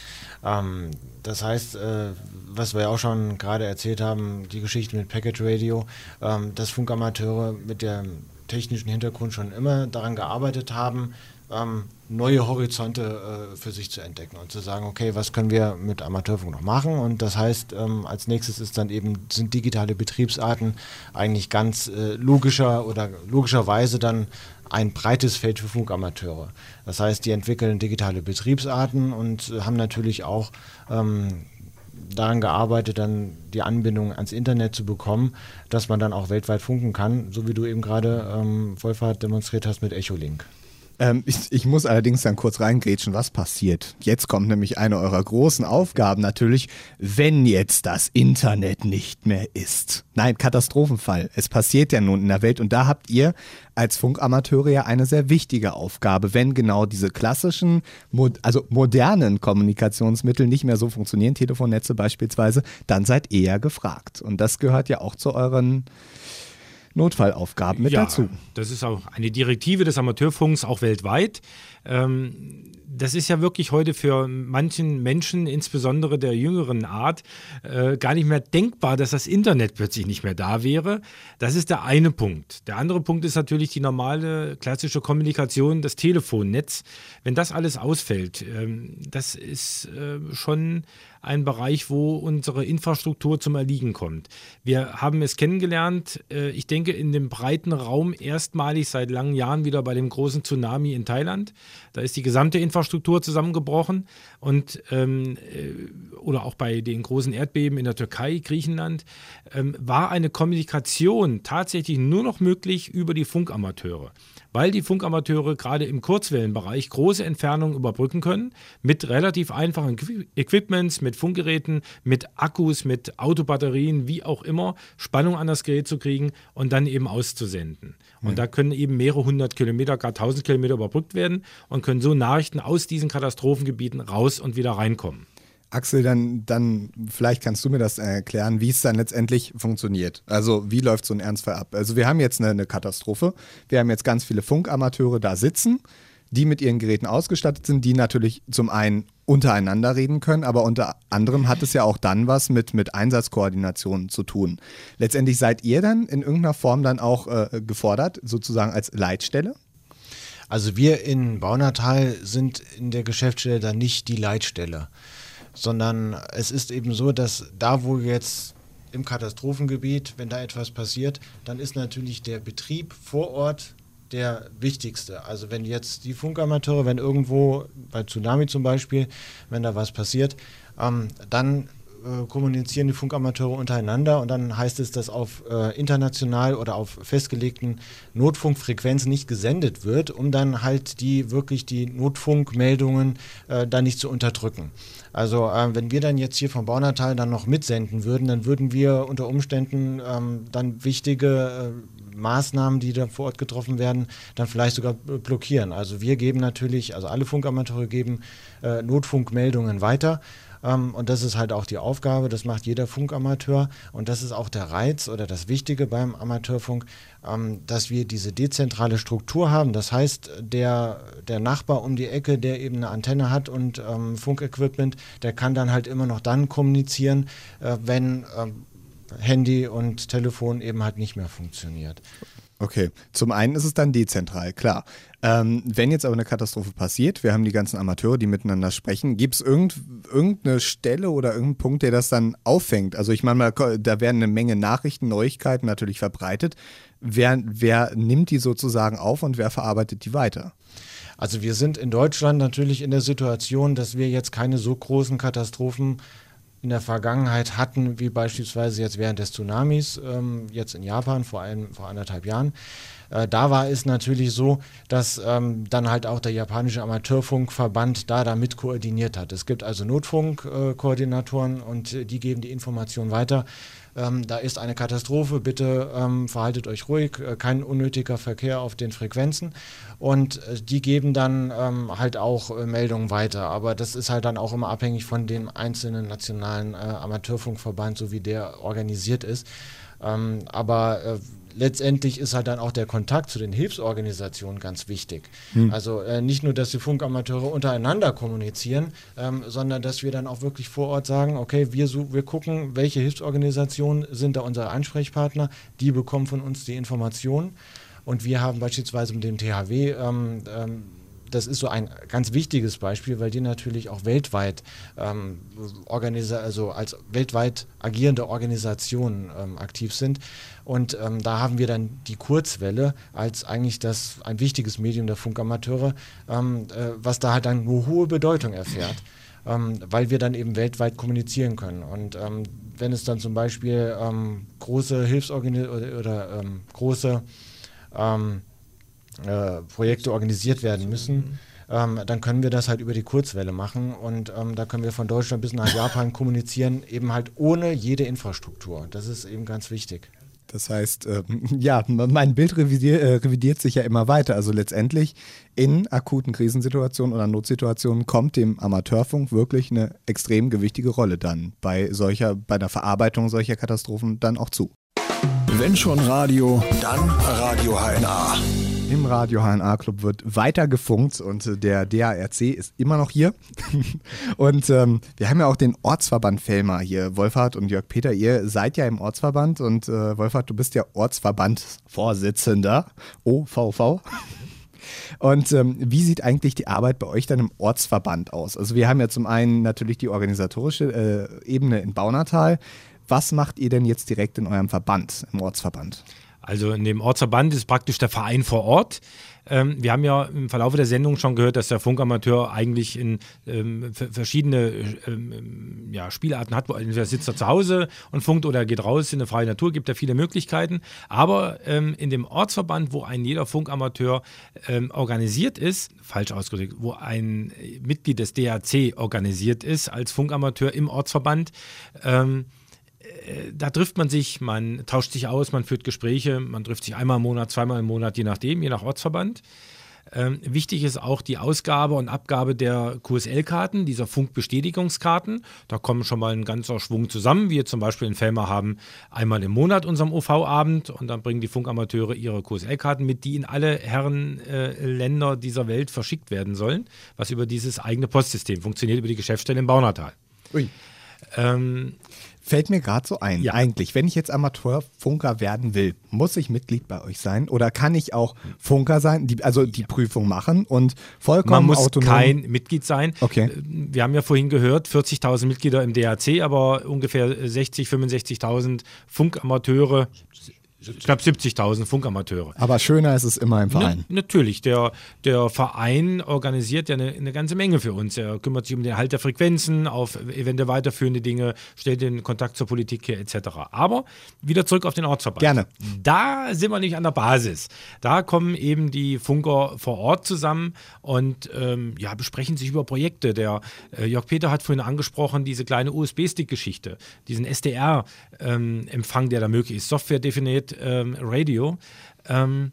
Ähm, das heißt, äh, was wir ja auch schon gerade erzählt haben, die Geschichte mit Packet Radio, ähm, dass Funkamateure mit dem technischen Hintergrund schon immer daran gearbeitet haben, ähm, neue Horizonte äh, für sich zu entdecken und zu sagen, okay, was können wir mit Amateurfunk noch machen? Und das heißt, ähm, als nächstes ist dann eben, sind digitale Betriebsarten eigentlich ganz äh, logischer oder logischerweise dann ein breites Feld für Funkamateure. Das heißt, die entwickeln digitale Betriebsarten und äh, haben natürlich auch ähm, daran gearbeitet, dann die Anbindung ans Internet zu bekommen, dass man dann auch weltweit funken kann, so wie du eben gerade ähm, Wolfhard demonstriert hast mit Echolink. Ähm, ich, ich, muss allerdings dann kurz reingrätschen, was passiert. Jetzt kommt nämlich eine eurer großen Aufgaben natürlich, wenn jetzt das Internet nicht mehr ist. Nein, Katastrophenfall. Es passiert ja nun in der Welt und da habt ihr als Funkamateure ja eine sehr wichtige Aufgabe, wenn genau diese klassischen, also modernen Kommunikationsmittel nicht mehr so funktionieren, Telefonnetze beispielsweise, dann seid ihr ja gefragt. Und das gehört ja auch zu euren Notfallaufgaben mit ja, dazu. Das ist auch eine Direktive des Amateurfunks, auch weltweit. Ähm, das ist ja wirklich heute für manchen Menschen, insbesondere der jüngeren Art, äh, gar nicht mehr denkbar, dass das Internet plötzlich nicht mehr da wäre. Das ist der eine Punkt. Der andere Punkt ist natürlich die normale klassische Kommunikation, das Telefonnetz. Wenn das alles ausfällt, ähm, das ist äh, schon ein Bereich, wo unsere Infrastruktur zum Erliegen kommt. Wir haben es kennengelernt, äh, ich denke, in dem breiten Raum erstmalig seit langen Jahren wieder bei dem großen Tsunami in Thailand. Da ist die gesamte Infrastruktur zusammengebrochen und ähm, äh, oder auch bei den großen Erdbeben in der Türkei, Griechenland, ähm, war eine Kommunikation tatsächlich nur noch möglich über die Funkamateure weil die Funkamateure gerade im Kurzwellenbereich große Entfernungen überbrücken können, mit relativ einfachen Equipments, mit Funkgeräten, mit Akkus, mit Autobatterien, wie auch immer, Spannung an das Gerät zu kriegen und dann eben auszusenden. Und ja. da können eben mehrere hundert Kilometer, gar tausend Kilometer überbrückt werden und können so Nachrichten aus diesen Katastrophengebieten raus und wieder reinkommen. Axel, dann, dann vielleicht kannst du mir das erklären, wie es dann letztendlich funktioniert. Also wie läuft so ein Ernstfall ab? Also wir haben jetzt eine, eine Katastrophe. Wir haben jetzt ganz viele Funkamateure da sitzen, die mit ihren Geräten ausgestattet sind, die natürlich zum einen untereinander reden können, aber unter anderem hat es ja auch dann was mit, mit Einsatzkoordination zu tun. Letztendlich seid ihr dann in irgendeiner Form dann auch äh, gefordert, sozusagen als Leitstelle? Also wir in Baunatal sind in der Geschäftsstelle dann nicht die Leitstelle sondern es ist eben so, dass da, wo jetzt im Katastrophengebiet, wenn da etwas passiert, dann ist natürlich der Betrieb vor Ort der wichtigste. Also wenn jetzt die Funkamateure, wenn irgendwo bei Tsunami zum Beispiel, wenn da was passiert, ähm, dann äh, kommunizieren die Funkamateure untereinander und dann heißt es, dass auf äh, international oder auf festgelegten Notfunkfrequenzen nicht gesendet wird, um dann halt die wirklich die Notfunkmeldungen äh, da nicht zu unterdrücken. Also äh, wenn wir dann jetzt hier vom Baunatal dann noch mitsenden würden, dann würden wir unter Umständen ähm, dann wichtige äh, Maßnahmen, die da vor Ort getroffen werden, dann vielleicht sogar blockieren. Also wir geben natürlich, also alle Funkamateure geben äh, Notfunkmeldungen weiter. Ähm, und das ist halt auch die Aufgabe, das macht jeder Funkamateur. Und das ist auch der Reiz oder das Wichtige beim Amateurfunk, ähm, dass wir diese dezentrale Struktur haben. Das heißt, der, der Nachbar um die Ecke, der eben eine Antenne hat und ähm, Funkequipment, der kann dann halt immer noch dann kommunizieren, äh, wenn Handy und Telefon eben halt nicht mehr funktioniert. Okay, zum einen ist es dann dezentral, klar. Ähm, wenn jetzt aber eine Katastrophe passiert, wir haben die ganzen Amateure, die miteinander sprechen, gibt es irgend, irgendeine Stelle oder irgendeinen Punkt, der das dann auffängt? Also ich meine mal, da werden eine Menge Nachrichten, Neuigkeiten natürlich verbreitet. Wer, wer nimmt die sozusagen auf und wer verarbeitet die weiter? Also wir sind in Deutschland natürlich in der Situation, dass wir jetzt keine so großen Katastrophen in der Vergangenheit hatten, wie beispielsweise jetzt während des Tsunamis, ähm, jetzt in Japan vor, ein, vor anderthalb Jahren. Äh, da war es natürlich so, dass ähm, dann halt auch der japanische Amateurfunkverband da damit koordiniert hat. Es gibt also Notfunkkoordinatoren äh, und die geben die Information weiter ähm, da ist eine Katastrophe, bitte ähm, verhaltet euch ruhig, äh, kein unnötiger Verkehr auf den Frequenzen. Und äh, die geben dann ähm, halt auch äh, Meldungen weiter. Aber das ist halt dann auch immer abhängig von dem einzelnen nationalen äh, Amateurfunkverband, so wie der organisiert ist. Ähm, aber äh, letztendlich ist halt dann auch der Kontakt zu den Hilfsorganisationen ganz wichtig. Hm. Also äh, nicht nur, dass die Funkamateure untereinander kommunizieren, ähm, sondern dass wir dann auch wirklich vor Ort sagen, okay, wir, wir gucken, welche Hilfsorganisationen sind da unsere Ansprechpartner, die bekommen von uns die Informationen. Und wir haben beispielsweise mit dem THW ähm, ähm, das ist so ein ganz wichtiges Beispiel, weil die natürlich auch weltweit ähm, also als weltweit agierende Organisationen ähm, aktiv sind. Und ähm, da haben wir dann die Kurzwelle als eigentlich das ein wichtiges Medium der Funkamateure, ähm, äh, was da halt dann eine hohe Bedeutung erfährt. Ähm, weil wir dann eben weltweit kommunizieren können. Und ähm, wenn es dann zum Beispiel große Hilfsorganisationen oder, oder große äh, Projekte organisiert werden müssen, ähm, dann können wir das halt über die Kurzwelle machen und ähm, da können wir von Deutschland bis nach Japan kommunizieren, eben halt ohne jede Infrastruktur. Das ist eben ganz wichtig. Das heißt, äh, ja, mein Bild revidier, äh, revidiert sich ja immer weiter. Also letztendlich in akuten Krisensituationen oder Notsituationen kommt dem Amateurfunk wirklich eine extrem gewichtige Rolle dann bei solcher, bei der Verarbeitung solcher Katastrophen dann auch zu. Wenn schon Radio, dann Radio HNA. Im Radio HNA Club wird weiter gefunkt und der DARC ist immer noch hier. und ähm, wir haben ja auch den Ortsverband Fellmar hier. Wolfhard und Jörg Peter, ihr seid ja im Ortsverband und äh, Wolfhard, du bist ja Ortsverbandvorsitzender OVV. Und ähm, wie sieht eigentlich die Arbeit bei euch dann im Ortsverband aus? Also wir haben ja zum einen natürlich die organisatorische äh, Ebene in Baunatal. Was macht ihr denn jetzt direkt in eurem Verband, im Ortsverband? Also in dem Ortsverband ist praktisch der Verein vor Ort. Ähm, wir haben ja im Verlauf der Sendung schon gehört, dass der Funkamateur eigentlich in ähm, verschiedene ähm, ja, Spielarten hat. Entweder sitzt er zu Hause und funkt oder geht raus in eine freie Natur, gibt ja viele Möglichkeiten. Aber ähm, in dem Ortsverband, wo ein jeder Funkamateur ähm, organisiert ist, falsch ausgedrückt, wo ein Mitglied des DAC organisiert ist als Funkamateur im Ortsverband, ähm, äh, da trifft man sich, man tauscht sich aus, man führt Gespräche, man trifft sich einmal im Monat, zweimal im Monat, je nachdem, je nach Ortsverband. Ähm, wichtig ist auch die Ausgabe und Abgabe der QSL-Karten, dieser Funkbestätigungskarten. Da kommen schon mal ein ganzer Schwung zusammen. Wir zum Beispiel in Felmer haben einmal im Monat unseren OV-Abend und dann bringen die Funkamateure ihre QSL-Karten mit, die in alle Herrenländer äh, dieser Welt verschickt werden sollen, was über dieses eigene Postsystem funktioniert, über die Geschäftsstelle in Baunatal. Ui. Ähm, Fällt mir gerade so ein. Ja. Eigentlich, wenn ich jetzt Amateurfunker werden will, muss ich Mitglied bei euch sein oder kann ich auch Funker sein, die, also die Prüfung machen und vollkommen Man muss autonom? kein Mitglied sein. Okay. Wir haben ja vorhin gehört, 40.000 Mitglieder im DAC, aber ungefähr 60, 65.000 Funkamateure ich glaube 70.000 Funkamateure. Aber schöner ist es immer im Verein. Na, natürlich, der, der Verein organisiert ja eine, eine, ganze Menge für uns. Er kümmert sich um den Erhalt der Frequenzen, auf eventuell weiterführende Dinge, stellt den Kontakt zur Politik her etc. Aber wieder zurück auf den Ortsverband. Gerne. Da sind wir nicht an der Basis. Da kommen eben die Funker vor Ort zusammen und ähm, ja, besprechen sich über Projekte. Der äh, Jörg Peter hat vorhin angesprochen, diese kleine USB-Stick-Geschichte, diesen SDR-Empfang, ähm, der da möglich ist, Software definiert ähm, Radio. Ähm,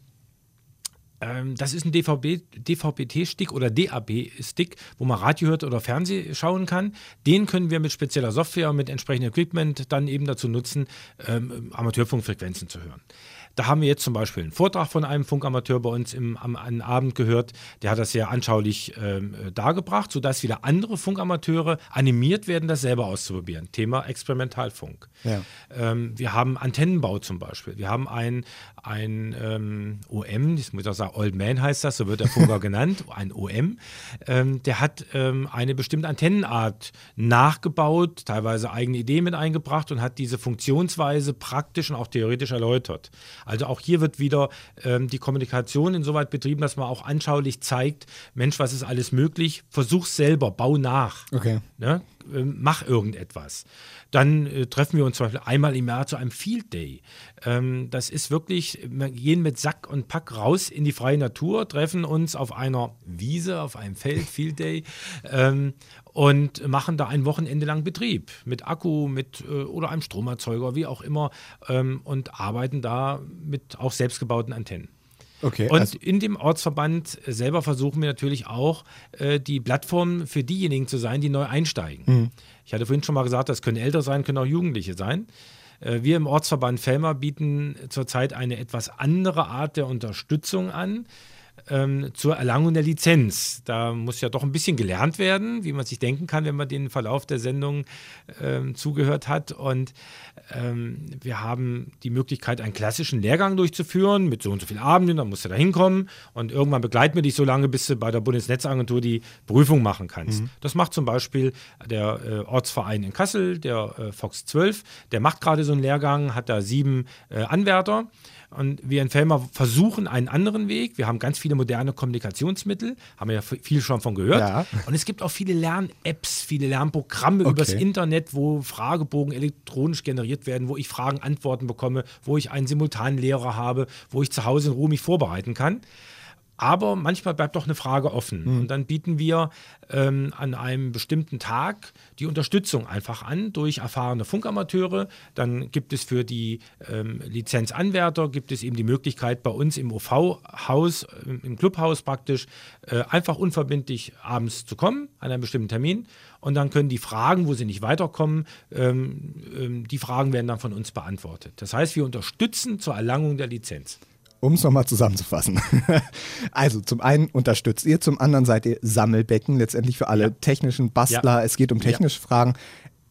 Ähm, das ist ein DVB-Stick oder DAB-Stick, wo man Radio hört oder Fernseh schauen kann. Den können wir mit spezieller Software, mit entsprechendem Equipment dann eben dazu nutzen, ähm, Amateurfunkfrequenzen zu hören. Da haben wir jetzt zum Beispiel einen Vortrag von einem Funkamateur bei uns im, am, am Abend gehört. Der hat das sehr anschaulich ähm, dargebracht, sodass wieder andere Funkamateure animiert werden, das selber auszuprobieren. Thema Experimentalfunk. Ja. Ähm, wir haben Antennenbau zum Beispiel. Wir haben ein, ein ähm, OM, ich muss auch sagen, Old Man heißt das, so wird der Funker genannt, ein OM. Ähm, der hat ähm, eine bestimmte Antennenart nachgebaut, teilweise eigene Ideen mit eingebracht und hat diese Funktionsweise praktisch und auch theoretisch erläutert. Also auch hier wird wieder ähm, die Kommunikation insoweit betrieben, dass man auch anschaulich zeigt, Mensch, was ist alles möglich? Versuch selber, bau nach. Okay. Ne? Ähm, mach irgendetwas. Dann äh, treffen wir uns zum Beispiel einmal im Jahr zu einem Field Day. Ähm, das ist wirklich, wir gehen mit Sack und Pack raus in die freie Natur, treffen uns auf einer Wiese, auf einem Feld, Field Day, ähm, und machen da ein Wochenende lang Betrieb mit Akku, mit äh, oder einem Stromerzeuger, wie auch immer, ähm, und arbeiten da mit auch selbstgebauten Antennen. Okay, und also in dem Ortsverband selber versuchen wir natürlich auch, äh, die Plattform für diejenigen zu sein, die neu einsteigen. Mhm. Ich hatte vorhin schon mal gesagt, das können Ältere sein, können auch Jugendliche sein. Äh, wir im Ortsverband Felmer bieten zurzeit eine etwas andere Art der Unterstützung an ähm, zur Erlangung der Lizenz. Da muss ja doch ein bisschen gelernt werden, wie man sich denken kann, wenn man den Verlauf der Sendung ähm, zugehört hat. Und ähm, wir haben die Möglichkeit, einen klassischen Lehrgang durchzuführen mit so und so vielen Abenden. Dann musst du da hinkommen und irgendwann begleiten wir dich so lange, bis du bei der Bundesnetzagentur die Prüfung machen kannst. Mhm. Das macht zum Beispiel der äh, Ortsverein in Kassel, der äh, Fox 12. Der macht gerade so einen Lehrgang, hat da sieben äh, Anwärter. Und wir in Fellmar versuchen einen anderen Weg. Wir haben ganz viele moderne Kommunikationsmittel, haben wir ja viel schon von gehört. Ja. Und es gibt auch viele Lern-Apps, viele Lernprogramme okay. übers Internet, wo Fragebogen elektronisch generiert werden, wo ich Fragen, Antworten bekomme, wo ich einen Simultanlehrer habe, wo ich zu Hause in Ruhe mich vorbereiten kann. Aber manchmal bleibt doch eine Frage offen. Mhm. Und dann bieten wir ähm, an einem bestimmten Tag die Unterstützung einfach an durch erfahrene Funkamateure. Dann gibt es für die ähm, Lizenzanwärter gibt es eben die Möglichkeit bei uns im OV-Haus, äh, im Clubhaus praktisch, äh, einfach unverbindlich abends zu kommen an einem bestimmten Termin. Und dann können die Fragen, wo sie nicht weiterkommen, ähm, ähm die Fragen werden dann von uns beantwortet. Das heißt, wir unterstützen zur Erlangung der Lizenz. Um es nochmal zusammenzufassen. also zum einen unterstützt ihr, zum anderen seid ihr Sammelbecken letztendlich für alle ja. technischen Bastler. Ja. Es geht um technische ja. Fragen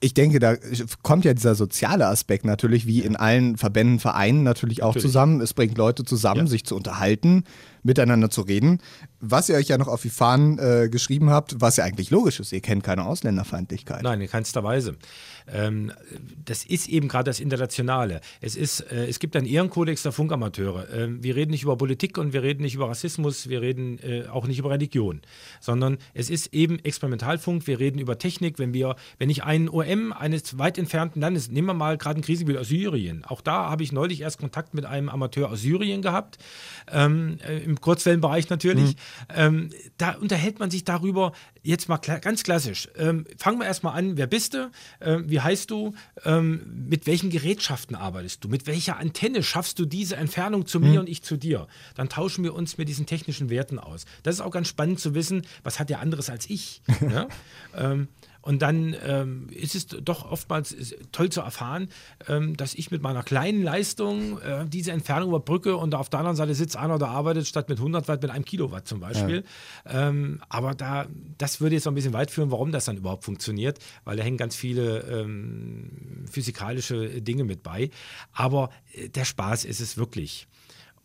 ich denke, da kommt ja dieser soziale Aspekt natürlich, wie in allen Verbänden, Vereinen natürlich auch natürlich. zusammen. Es bringt Leute zusammen, sich zu unterhalten, miteinander zu reden. Was ihr euch ja noch auf die Fahnen äh, geschrieben habt, was ja eigentlich logisch ist, ihr kennt keine Ausländerfeindlichkeit. Nein, in keinster Weise. Ähm, das ist eben gerade das Internationale. Es, ist, äh, es gibt einen Ehrenkodex der Funkamateure. Ähm, wir reden nicht über Politik und wir reden nicht über Rassismus, wir reden äh, auch nicht über Religion, sondern es ist eben Experimentalfunk, wir reden über Technik. Wenn, wir, wenn ich einen OM eines weit entfernten Landes, nehmen wir mal gerade ein Krisengebiet aus Syrien, auch da habe ich neulich erst Kontakt mit einem Amateur aus Syrien gehabt, ähm, äh, im Kurzwellenbereich natürlich. Mhm. da unterhält man sich darüber, jetzt mal kla ganz klassisch. Ähm, fangen wir erstmal an, wer bist du? Ähm, wie heißt du? Ähm, mit welchen Gerätschaften arbeitest du? Mit welcher Antenne schaffst du diese Entfernung zu mir mhm. und ich zu dir? Dann tauschen wir uns mit diesen technischen Werten aus. Das ist auch ganz spannend zu wissen, was hat der anderes als ich? ja? ähm, und dann ähm, ist es doch oftmals toll zu erfahren, ähm, dass ich mit meiner kleinen Leistung äh, diese Entfernung überbrücke und auf der anderen Seite sitzt einer, der arbeitet statt mit 100 Watt mit einem Kilowatt zum Beispiel. Ja. Ähm, aber da, das würde jetzt noch ein bisschen weit führen, warum das dann überhaupt funktioniert, weil da hängen ganz viele ähm, physikalische Dinge mit bei. Aber äh, der Spaß ist es wirklich.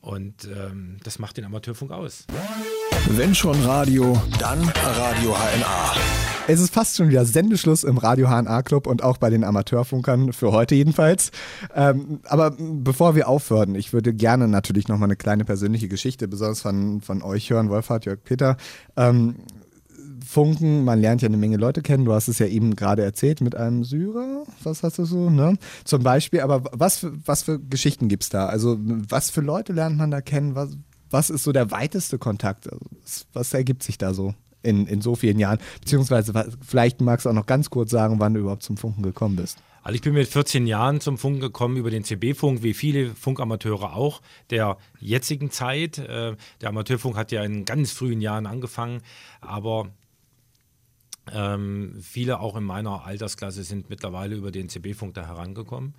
Und ähm, das macht den Amateurfunk aus. Wenn schon Radio, dann Radio HNA. Es ist fast schon wieder Sendeschluss im Radio HNA Club und auch bei den Amateurfunkern für heute jedenfalls. Ähm, aber bevor wir aufhören, ich würde gerne natürlich noch mal eine kleine persönliche Geschichte, besonders von, von euch hören, Wolfhard, Jörg, Peter. Ähm, Funken, man lernt ja eine Menge Leute kennen. Du hast es ja eben gerade erzählt mit einem Syrer. Was hast du so, ne? Zum Beispiel, aber was für, was für Geschichten gibt es da? Also, was für Leute lernt man da kennen? Was, was ist so der weiteste Kontakt? Was, was ergibt sich da so in, in so vielen Jahren? Beziehungsweise, vielleicht magst du auch noch ganz kurz sagen, wann du überhaupt zum Funken gekommen bist. Also ich bin mit 14 Jahren zum Funk gekommen über den CB-Funk, wie viele Funkamateure auch der jetzigen Zeit. Äh, der Amateurfunk hat ja in ganz frühen Jahren angefangen, aber ähm, viele auch in meiner Altersklasse sind mittlerweile über den CB-Funk da herangekommen.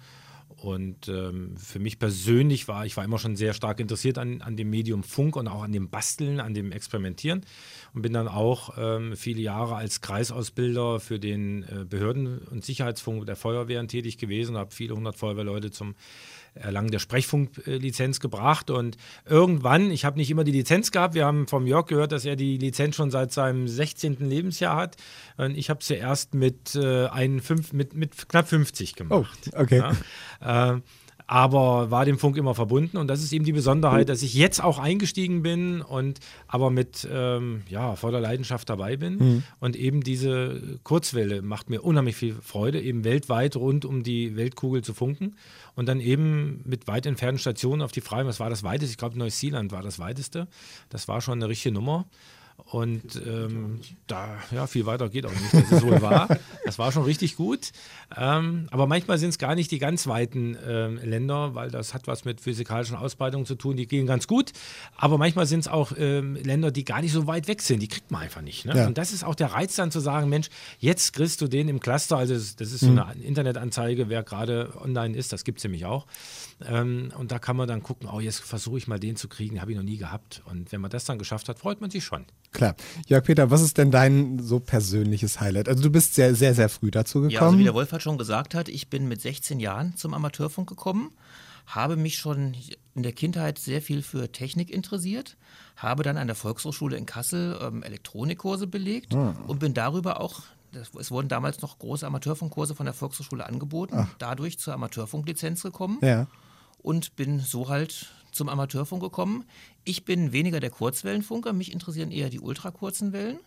Und ähm, für mich persönlich war, ich war immer schon sehr stark interessiert an, an dem Medium Funk und auch an dem Basteln, an dem Experimentieren und bin dann auch ähm, viele Jahre als Kreisausbilder für den äh, Behörden- und Sicherheitsfunk der Feuerwehren tätig gewesen, habe viele hundert Feuerwehrleute zum Erlangen der Sprechfunklizenz gebracht. Und irgendwann, ich habe nicht immer die Lizenz gehabt, wir haben vom Jörg gehört, dass er die Lizenz schon seit seinem 16. Lebensjahr hat. Und ich habe sie erst mit, äh, einen fünf, mit, mit knapp 50 gemacht. Oh, okay. Ja, äh, aber war dem Funk immer verbunden und das ist eben die Besonderheit, dass ich jetzt auch eingestiegen bin und aber mit ähm, ja, voller Leidenschaft dabei bin. Mhm. und eben diese Kurzwelle macht mir unheimlich viel Freude, eben weltweit rund um die Weltkugel zu funken und dann eben mit weit entfernten Stationen auf die Freien, was war das weiteste? Ich glaube Neuseeland war das weiteste, das war schon eine richtige Nummer und ähm, da, ja, viel weiter geht auch nicht, dass es wohl war. Das war schon richtig gut. Ähm, aber manchmal sind es gar nicht die ganz weiten ähm, Länder, weil das hat was mit physikalischen Ausbreitungen zu tun, die gehen ganz gut. Aber manchmal sind es auch ähm, Länder, die gar nicht so weit weg sind, die kriegt man einfach nicht. Ne? Ja. Und das ist auch der Reiz dann zu sagen, Mensch, jetzt kriegst du den im Cluster, also das, das ist so mhm. eine Internetanzeige, wer gerade online ist, das gibt es nämlich auch. Ähm, und da kann man dann gucken, oh, jetzt versuche ich mal den zu kriegen, habe ich noch nie gehabt. Und wenn man das dann geschafft hat, freut man sich schon. Klar. Jörg Peter, was ist denn dein so persönliches Highlight? Also du bist sehr, sehr, sehr früh dazu gekommen. Ja, also wie der Wolf hat schon gesagt hat, ich bin mit 16 Jahren zum Amateurfunk gekommen, habe mich schon in der Kindheit sehr viel für Technik interessiert, habe dann an der Volkshochschule in Kassel ähm, Elektronikkurse belegt ah. und bin darüber auch es wurden damals noch große Amateurfunkkurse von der Volkshochschule angeboten, Ach. dadurch zur Amateurfunklizenz gekommen ja. und bin so halt zum Amateurfunk gekommen. Ich bin weniger der Kurzwellenfunker, mich interessieren eher die ultrakurzen Wellen.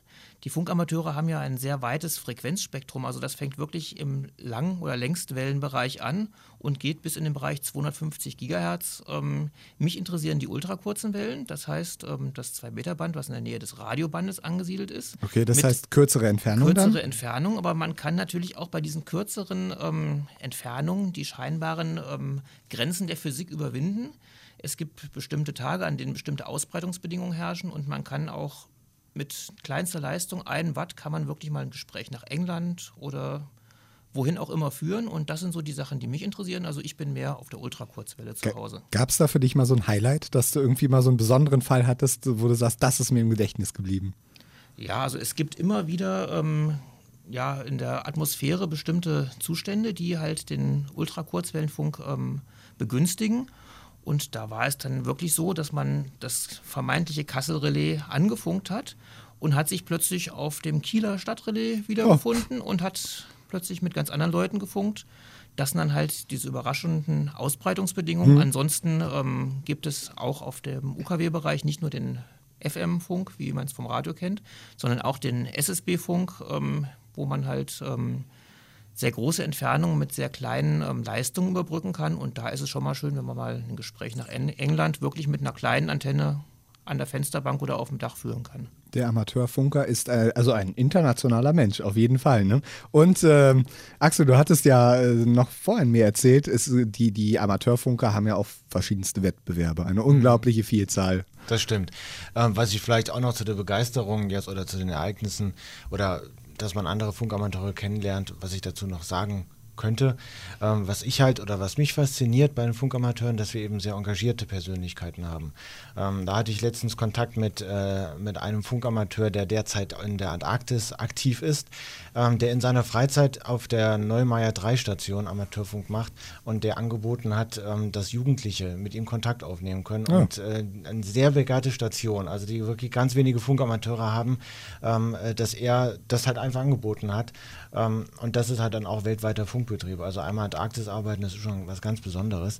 Die Funkamateure haben ja ein sehr weites Frequenzspektrum, also das fängt wirklich im Lang- oder Längstwellenbereich an und geht bis in den Bereich 250 Gigahertz. Ähm, mich interessieren die ultrakurzen Wellen, das heißt ähm, das 2-Meter-Band, was in der Nähe des Radiobandes angesiedelt ist. Okay, das heißt kürzere Entfernung Kürzere dann? Entfernung, aber man kann natürlich auch bei diesen kürzeren ähm, Entfernungen die scheinbaren ähm, Grenzen der Physik überwinden. Es gibt bestimmte Tage, an denen bestimmte Ausbreitungsbedingungen herrschen und man kann auch mit kleinster Leistung, ein Watt, kann man wirklich mal ein Gespräch nach England oder wohin auch immer führen. Und das sind so die Sachen, die mich interessieren. Also ich bin mehr auf der Ultrakurzwelle zu Hause. Gab es da für dich mal so ein Highlight, dass du irgendwie mal so einen besonderen Fall hattest, wo du sagst, das ist mir im Gedächtnis geblieben? Ja, also es gibt immer wieder ähm, ja, in der Atmosphäre bestimmte Zustände, die halt den Ultrakurzwellenfunk ähm, begünstigen. Und da war es dann wirklich so, dass man das vermeintliche Kassel-Relais angefunkt hat und hat sich plötzlich auf dem Kieler Stadtrelais wiedergefunden oh. und hat plötzlich mit ganz anderen Leuten gefunkt. Das sind dann halt diese überraschenden Ausbreitungsbedingungen. Mhm. Ansonsten ähm, gibt es auch auf dem UKW-Bereich nicht nur den FM-Funk, wie man es vom Radio kennt, sondern auch den SSB-Funk, ähm, wo man halt ähm, sehr große Entfernungen mit sehr kleinen ähm, Leistungen überbrücken kann. Und da ist es schon mal schön, wenn man mal ein Gespräch nach England wirklich mit einer kleinen Antenne an der Fensterbank oder auf dem Dach führen kann. Der Amateurfunker ist äh, also ein internationaler Mensch, auf jeden Fall. Ne? Und ähm, Axel, du hattest ja äh, noch vorhin mir erzählt, ist, die, die Amateurfunker haben ja auch verschiedenste Wettbewerbe, eine unglaubliche Vielzahl. Das stimmt. Ähm, was ich vielleicht auch noch zu der Begeisterung jetzt oder zu den Ereignissen oder dass man andere Funkamateure kennenlernt, was ich dazu noch sagen könnte. Ähm, was ich halt oder was mich fasziniert bei den Funkamateuren, dass wir eben sehr engagierte Persönlichkeiten haben. Ähm, da hatte ich letztens Kontakt mit, äh, mit einem Funkamateur, der derzeit in der Antarktis aktiv ist, ähm, der in seiner Freizeit auf der Neumeier 3 Station Amateurfunk macht und der angeboten hat, ähm, dass Jugendliche mit ihm Kontakt aufnehmen können. Ja. Und äh, eine sehr begabte Station, also die wirklich ganz wenige Funkamateure haben, ähm, äh, dass er das halt einfach angeboten hat. Ähm, und das ist halt dann auch weltweiter Funkbetrieb. Also einmal Antarktis arbeiten, das ist schon was ganz Besonderes.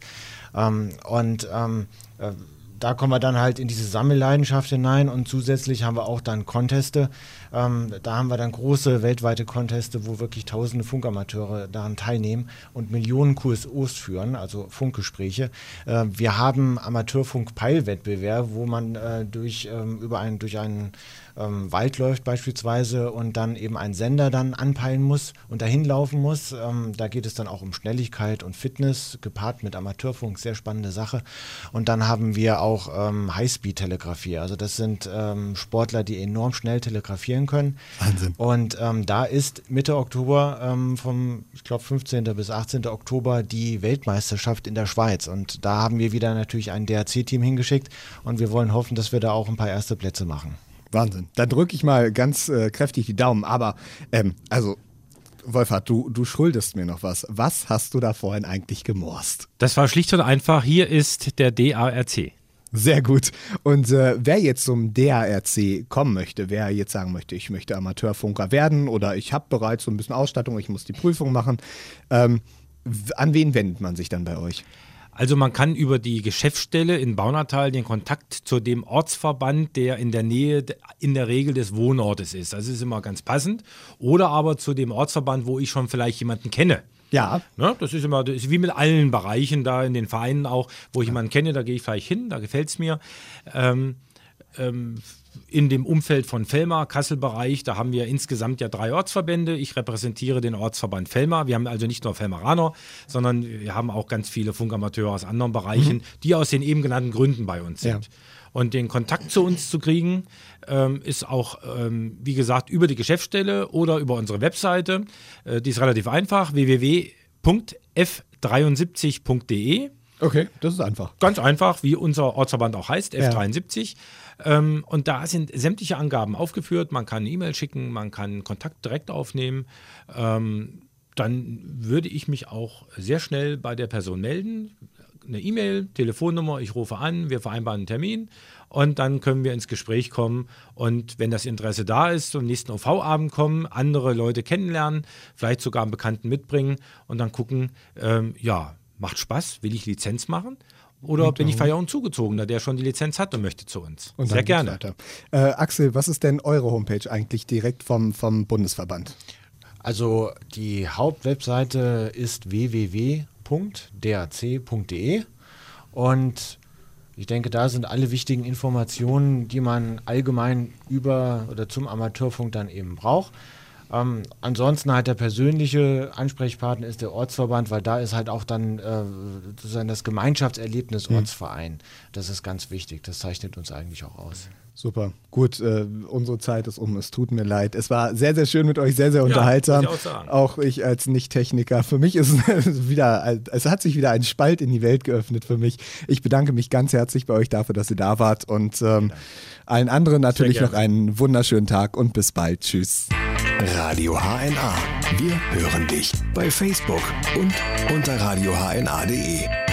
Ähm, und ähm, äh, da kommen wir dann halt in diese Sammelleidenschaft hinein und zusätzlich haben wir auch dann Conteste. Ähm, da haben wir dann große weltweite Conteste, wo wirklich tausende Funkamateure daran teilnehmen und Millionen QSOs führen, also Funkgespräche. Äh, wir haben Amateurfunk-Peilwettbewerb, wo man äh, durch, ähm, über ein, durch einen ähm, Wald läuft beispielsweise und dann eben einen Sender dann anpeilen muss und dahin laufen muss. Ähm, da geht es dann auch um Schnelligkeit und Fitness, gepaart mit Amateurfunk, sehr spannende Sache. Und dann haben wir auch ähm, Highspeed-Telegrafie. Also das sind ähm, Sportler, die enorm schnell telegrafieren können. Wahnsinn. Und ähm, da ist Mitte Oktober ähm, vom, ich glaube, 15. bis 18. Oktober die Weltmeisterschaft in der Schweiz. Und da haben wir wieder natürlich ein DRC-Team hingeschickt und wir wollen hoffen, dass wir da auch ein paar erste Plätze machen. Wahnsinn. Dann drücke ich mal ganz äh, kräftig die Daumen. Aber, ähm, also, Wolfhard, du, du schuldest mir noch was. Was hast du da vorhin eigentlich gemorst? Das war schlicht und einfach, hier ist der DARC. Sehr gut. Und äh, wer jetzt zum DARC kommen möchte, wer jetzt sagen möchte, ich möchte Amateurfunker werden oder ich habe bereits so ein bisschen Ausstattung, ich muss die Prüfung machen, ähm, an wen wendet man sich dann bei euch? Also man kann über die Geschäftsstelle in Baunatal den Kontakt zu dem Ortsverband, der in der Nähe in der Regel des Wohnortes ist. Das ist immer ganz passend. Oder aber zu dem Ortsverband, wo ich schon vielleicht jemanden kenne. Ja. Ne, das ist immer das ist wie mit allen Bereichen da in den Vereinen auch, wo ich jemanden kenne, da gehe ich vielleicht hin, da gefällt es mir. Ähm, ähm, in dem Umfeld von Fellmar, Kasselbereich, da haben wir insgesamt ja drei Ortsverbände. Ich repräsentiere den Ortsverband Fellmar. Wir haben also nicht nur Fellmaraner, sondern wir haben auch ganz viele Funkamateure aus anderen Bereichen, mhm. die aus den eben genannten Gründen bei uns sind. Ja. Und den Kontakt zu uns zu kriegen, ähm, ist auch, ähm, wie gesagt, über die Geschäftsstelle oder über unsere Webseite. Äh, die ist relativ einfach, www.f73.de. Okay, das ist einfach. Ganz einfach, wie unser Ortsverband auch heißt, F73. Ja. Ähm, und da sind sämtliche Angaben aufgeführt. Man kann eine E-Mail schicken, man kann Kontakt direkt aufnehmen. Ähm, dann würde ich mich auch sehr schnell bei der Person melden. Eine E-Mail, Telefonnummer, ich rufe an, wir vereinbaren einen Termin und dann können wir ins Gespräch kommen. Und wenn das Interesse da ist, zum nächsten OV-Abend kommen, andere Leute kennenlernen, vielleicht sogar einen Bekannten mitbringen und dann gucken, ähm, ja, macht Spaß, will ich Lizenz machen? Oder und, bin ich Feierabend zugezogener, der schon die Lizenz hat und möchte zu uns? Und Sehr gerne. Äh, Axel, was ist denn eure Homepage eigentlich direkt vom, vom Bundesverband? Also die Hauptwebseite ist www.drc.de und ich denke, da sind alle wichtigen Informationen, die man allgemein über oder zum Amateurfunk dann eben braucht. Ähm, ansonsten halt der persönliche Ansprechpartner ist der Ortsverband, weil da ist halt auch dann äh, sozusagen das Gemeinschaftserlebnis mhm. Ortsverein. Das ist ganz wichtig. Das zeichnet uns eigentlich auch aus. Super. Gut, äh, unsere Zeit ist um. Es tut mir leid. Es war sehr, sehr schön mit euch, sehr, sehr unterhaltsam. Ja, ich auch, auch, ich als Nicht-Techniker. Für mich ist es wieder, es hat sich wieder ein Spalt in die Welt geöffnet für mich. Ich bedanke mich ganz herzlich bei euch dafür, dass ihr da wart und ähm, allen anderen natürlich noch einen wunderschönen Tag und bis bald. Tschüss. Radio HNA. Wir hören dich bei Facebook und unter radiohna.de.